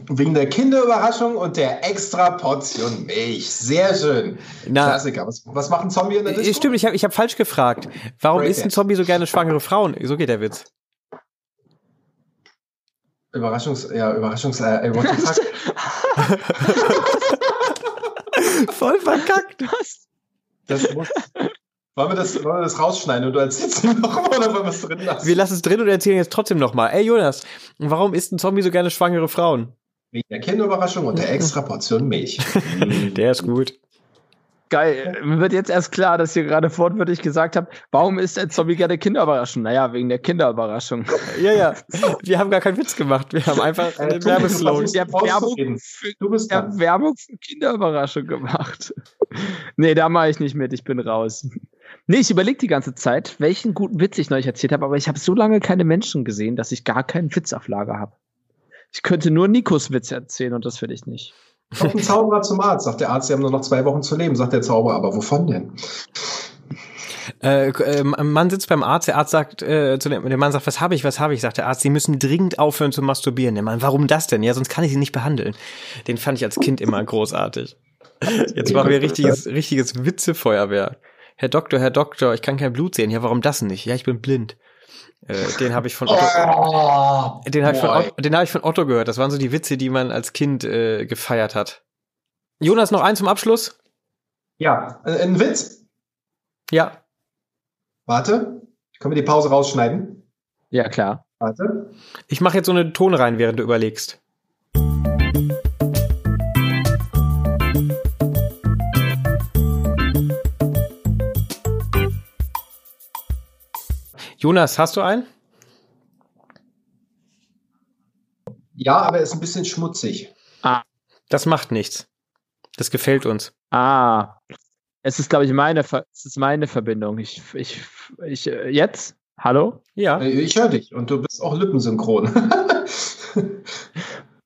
Wegen der Kinderüberraschung und der extra Portion Milch. Sehr schön. Na, Klassiker. Was, was macht ein Zombie in der äh, Disco? stimmt, ich habe ich hab falsch gefragt. Warum Break isst ein. Zombie so gerne schwangere Frauen? So geht der Witz. Überraschungs... Ja, Überraschungs... Äh, what the fuck? [laughs] Voll verkackt. Was? Das muss... Wollen wir, das, wollen wir das rausschneiden und du erzählst ihm noch oder wollen wir es drin lassen? Wir lassen es drin und erzählen jetzt trotzdem nochmal. Ey Jonas, warum isst ein Zombie so gerne schwangere Frauen? Wegen der Kinderüberraschung und der [laughs] extra Portion Milch. Der ist gut. Geil. Mir wird jetzt erst klar, dass ihr gerade wortwörtlich gesagt habt, warum ist ein Zombie gerne Kinder überraschen? Naja, wegen der Kinderüberraschung. Ja, ja. Wir haben gar keinen Witz gemacht. Wir haben einfach Äh, einen du- Werbeslogan. Der bist der dran. Werbung für Kinderüberraschung gemacht. nee, da mache ich nicht mit, ich bin raus. Nee, ich überlege die ganze Zeit, welchen guten Witz ich neulich erzählt habe, aber ich habe so lange keine Menschen gesehen, dass ich gar keinen Witz auf Lager habe. Ich könnte nur Nikos Witz erzählen und das will ich nicht. Kommt ein Zauberer zum Arzt. Sagt der Arzt, sie haben nur noch zwei Wochen zu leben. Sagt der Zauberer, aber wovon denn? Äh, äh, Mann sitzt beim Arzt, der Arzt sagt äh, zu dem, der Mann sagt, was habe ich, was habe ich, sagt der Arzt, Sie müssen dringend aufhören zu masturbieren. Der Mann, warum das denn? Ja, sonst kann ich Sie nicht behandeln. Den fand ich als Kind immer großartig. Jetzt machen wir richtiges, richtiges Witzefeuerwehr. Herr Doktor, Herr Doktor, ich kann kein Blut sehen. Ja, warum das nicht? Ja, ich bin blind. Äh, den habe ich von Otto, Oh, den habe ich, von boy. Otto- den hab ich von Otto gehört. Das waren so die Witze, die man als Kind äh, gefeiert hat. Jonas, noch eins zum Abschluss? Ja, äh, ein Witz. Ja. Warte. Können wir die Pause rausschneiden? Ja, klar. Warte. Ich mache jetzt so eine Ton rein, während du überlegst. Jonas, hast du einen? Ja, aber er ist ein bisschen schmutzig. Das macht nichts. Das gefällt uns. Ah. Es ist, glaube ich, meine, Ver es ist meine Verbindung. Ich, ich, ich, jetzt? Hallo? Ja. Ich höre dich und du bist auch lippensynchron. [laughs]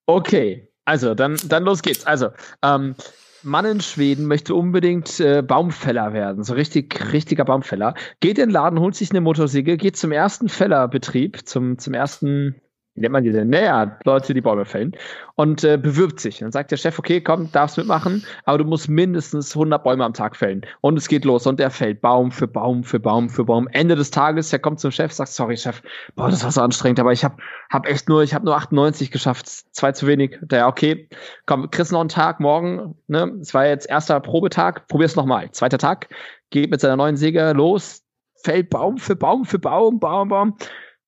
Okay, also dann, dann los geht's. Also, ähm, Mann in Schweden möchte unbedingt äh, Baumfäller werden, so richtig, richtiger Baumfäller. Geht in den Laden, holt sich eine Motorsäge, geht zum ersten Fällerbetrieb, zum, zum ersten wie nennt man die denn? Naja, Leute, die Bäume fällen. Und äh, bewirbt sich. Dann sagt der Chef, okay, komm, darfst mitmachen, aber du musst mindestens 100 Bäume am Tag fällen. Und es geht los und er fällt Baum für Baum für Baum für Baum. Ende des Tages, er kommt zum Chef, sagt, sorry Chef, boah, das war so anstrengend, aber ich habe hab echt nur, ich habe nur 98 geschafft, zwei zu wenig. Der, okay, komm, kriegst noch einen Tag morgen, ne? Es war jetzt erster Probetag, probier's nochmal. Zweiter Tag, geht mit seiner neuen Säge los, fällt Baum für Baum für Baum, Baum, Baum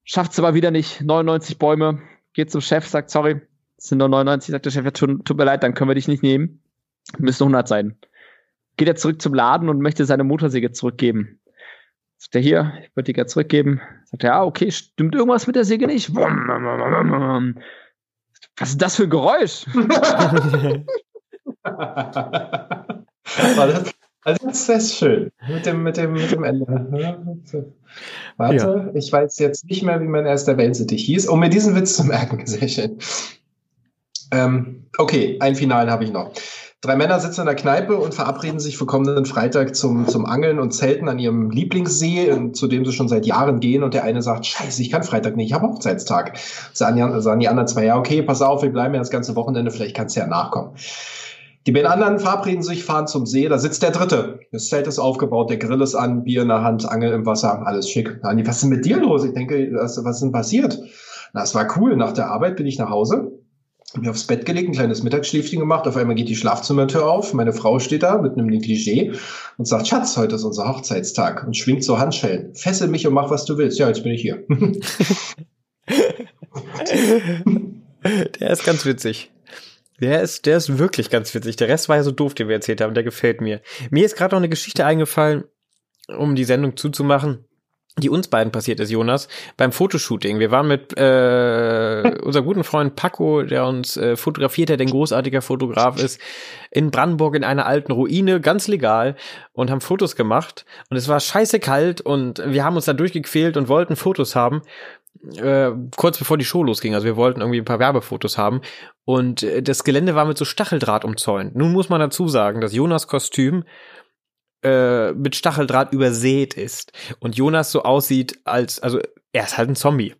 schafft es aber wieder nicht. 99 Bäume, geht zum Chef, sagt, sorry, es sind nur 99, sagt der Chef, ja, tut, tut mir leid, dann können wir dich nicht nehmen. Müssen 100 sein. Geht er zurück zum Laden und möchte seine Motorsäge zurückgeben. Sagt er hier, ich würde die gerne zurückgeben. Sagt er, ah, okay, stimmt irgendwas mit der Säge nicht? Was ist das für ein Geräusch? [laughs] [laughs] War das, also das ist schön. Mit dem, mit dem, mit dem Ende. Warte, ja. ich weiß jetzt nicht mehr, wie mein erster Wellensittich hieß, um mir diesen Witz zu merken. [laughs] Sehr schön. Ähm, okay, ein Finalen habe ich noch. Drei Männer sitzen in der Kneipe und verabreden sich für kommenden Freitag zum, zum Angeln und Zelten an ihrem Lieblingssee, zu dem sie schon seit Jahren gehen. Und der eine sagt, scheiße, ich kann Freitag nicht, ich habe Hochzeitstag. Sagen die, sagen die anderen zwei, ja, okay, pass auf, wir bleiben ja das ganze Wochenende, vielleicht kannst du ja nachkommen. Die beiden anderen verabreden sich, fahren zum See, da sitzt der Dritte. Das Zelt ist aufgebaut, der Grill ist an, Bier in der Hand, Angel im Wasser, alles schick. Andi, was ist denn mit dir los? Ich denke, was, was ist denn passiert? Na, es war cool. Nach der Arbeit bin ich nach Hause, hab mich aufs Bett gelegt, ein kleines Mittagsschläfchen gemacht. Auf einmal geht die Schlafzimmertür auf. Meine Frau steht da mit einem Negligé und sagt, Schatz, heute ist unser Hochzeitstag und schwingt so Handschellen. Fessel mich und mach, was du willst. Ja, jetzt bin ich hier. [laughs] [laughs] der ist ganz witzig. Der ist, der ist wirklich ganz witzig. Der Rest war ja so doof, den wir erzählt haben. Der gefällt mir. Mir ist gerade noch eine Geschichte eingefallen, um die Sendung zuzumachen die uns beiden passiert ist, Jonas, beim Fotoshooting. Wir waren mit äh, unserem guten Freund Paco, der uns äh, fotografiert hat, ein großartiger Fotograf ist, in Brandenburg in einer alten Ruine, ganz legal, und haben Fotos gemacht. Und es war scheiße kalt und wir haben uns da durchgequält und wollten Fotos haben äh, kurz bevor die Show losging. Also wir wollten irgendwie ein paar Werbefotos haben. Und äh, das Gelände war mit so Stacheldraht umzäunt. Nun muss man dazu sagen, dass Jonas Kostüm äh, mit Stacheldraht übersät ist. Und Jonas so aussieht als, also er ist halt ein Zombie.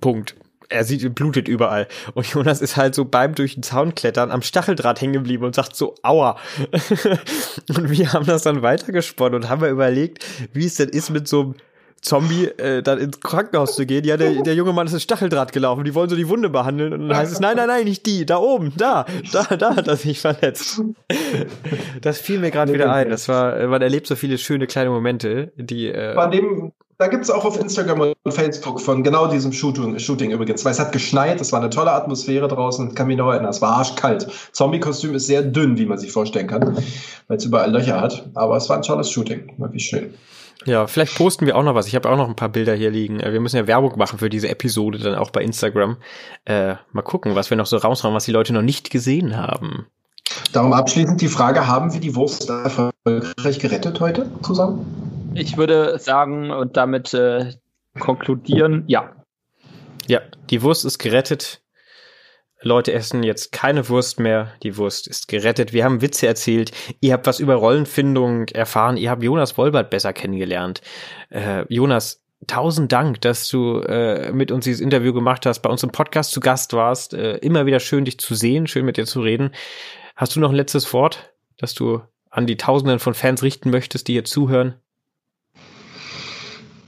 Punkt. Er sieht, blutet überall. Und Jonas ist halt so beim durch den Zaun klettern am Stacheldraht hängen geblieben und sagt so, aua. [laughs] und wir haben das dann weitergesponnen und haben wir überlegt, wie es denn ist mit so einem Zombie äh, dann ins Krankenhaus zu gehen. Ja, der, der junge Mann ist ins Stacheldraht gelaufen. Die wollen so die Wunde behandeln. Und dann heißt es, nein, nein, nein, nicht die. Da oben, da, da, da hat er sich verletzt. Das fiel mir gerade wieder ein. Das war, man erlebt so viele schöne kleine Momente, die. Äh, Bei dem, da gibt's auch auf Instagram und Facebook von genau diesem Shooting, Shooting übrigens. Weil es hat geschneit, es war eine tolle Atmosphäre draußen, kann mich noch erinnern. Es war arschkalt. Zombie-Kostüm ist sehr dünn, wie man sich vorstellen kann, weil es überall Löcher hat. Aber es war ein tolles Shooting. Wirklich schön. Ja, vielleicht posten wir auch noch was. Ich habe auch noch ein paar Bilder hier liegen. Äh, wir müssen ja Werbung machen für diese Episode dann auch bei Instagram. Äh, mal gucken, was wir noch so raushauen, was die Leute noch nicht gesehen haben. Darum abschließend die Frage, haben wir die Wurst erfolgreich gerettet heute zusammen? Ich würde sagen und damit äh, konkludieren, ja. Ja, die Wurst ist gerettet. Leute essen jetzt keine Wurst mehr. Die Wurst ist gerettet. Wir haben Witze erzählt. Ihr habt was über Rollenfindung erfahren. Ihr habt Jonas Wolbert besser kennengelernt. Äh, Jonas, tausend Dank, dass du äh, mit uns dieses Interview gemacht hast, bei uns im Podcast zu Gast warst. Äh, immer wieder schön, dich zu sehen, schön mit dir zu reden. Hast du noch ein letztes Wort, das du an die Tausenden von Fans richten möchtest, die hier zuhören?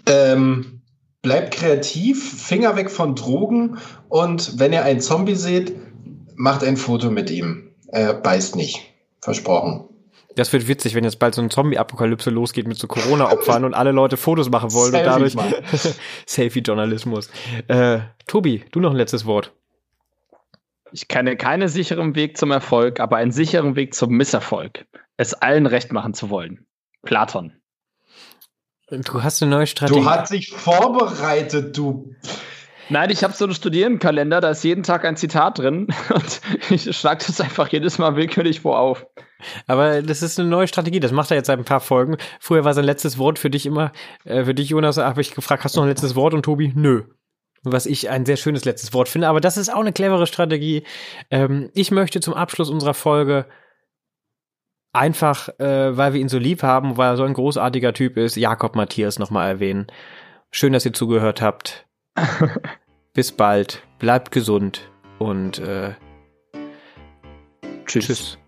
Ähm, bleibt kreativ, Finger weg von Drogen und wenn ihr einen Zombie seht, macht ein Foto mit ihm. Er beißt nicht. Versprochen. Das wird witzig, wenn jetzt bald so ein Zombie-Apokalypse losgeht mit so Corona-Opfern und alle Leute Fotos machen wollen Selfie und dadurch [laughs] Selfie-Journalismus. Äh, Tobi, du noch ein letztes Wort. Ich kenne keinen sicheren Weg zum Erfolg, aber einen sicheren Weg zum Misserfolg. Es allen recht machen zu wollen. Platon. Du hast eine neue Strategie. Du hast dich vorbereitet, du. Nein, ich habe so einen Studierendenkalender, da ist jeden Tag ein Zitat drin [laughs] und ich schlage das einfach jedes Mal willkürlich vor auf. Aber das ist eine neue Strategie, das macht er jetzt seit ein paar Folgen. Früher war sein letztes Wort für dich immer, äh, für dich, Jonas, habe ich gefragt, hast du noch ein letztes Wort? Und Tobi, nö. Was ich ein sehr schönes letztes Wort finde, aber das ist auch eine clevere Strategie. Ähm, ich möchte zum Abschluss unserer Folge einfach, äh, weil wir ihn so lieb haben, weil er so ein großartiger Typ ist, Jakob Matthias nochmal erwähnen. Schön, dass ihr zugehört habt. [laughs] bis bald, bleibt gesund und äh, tschüss. tschüss.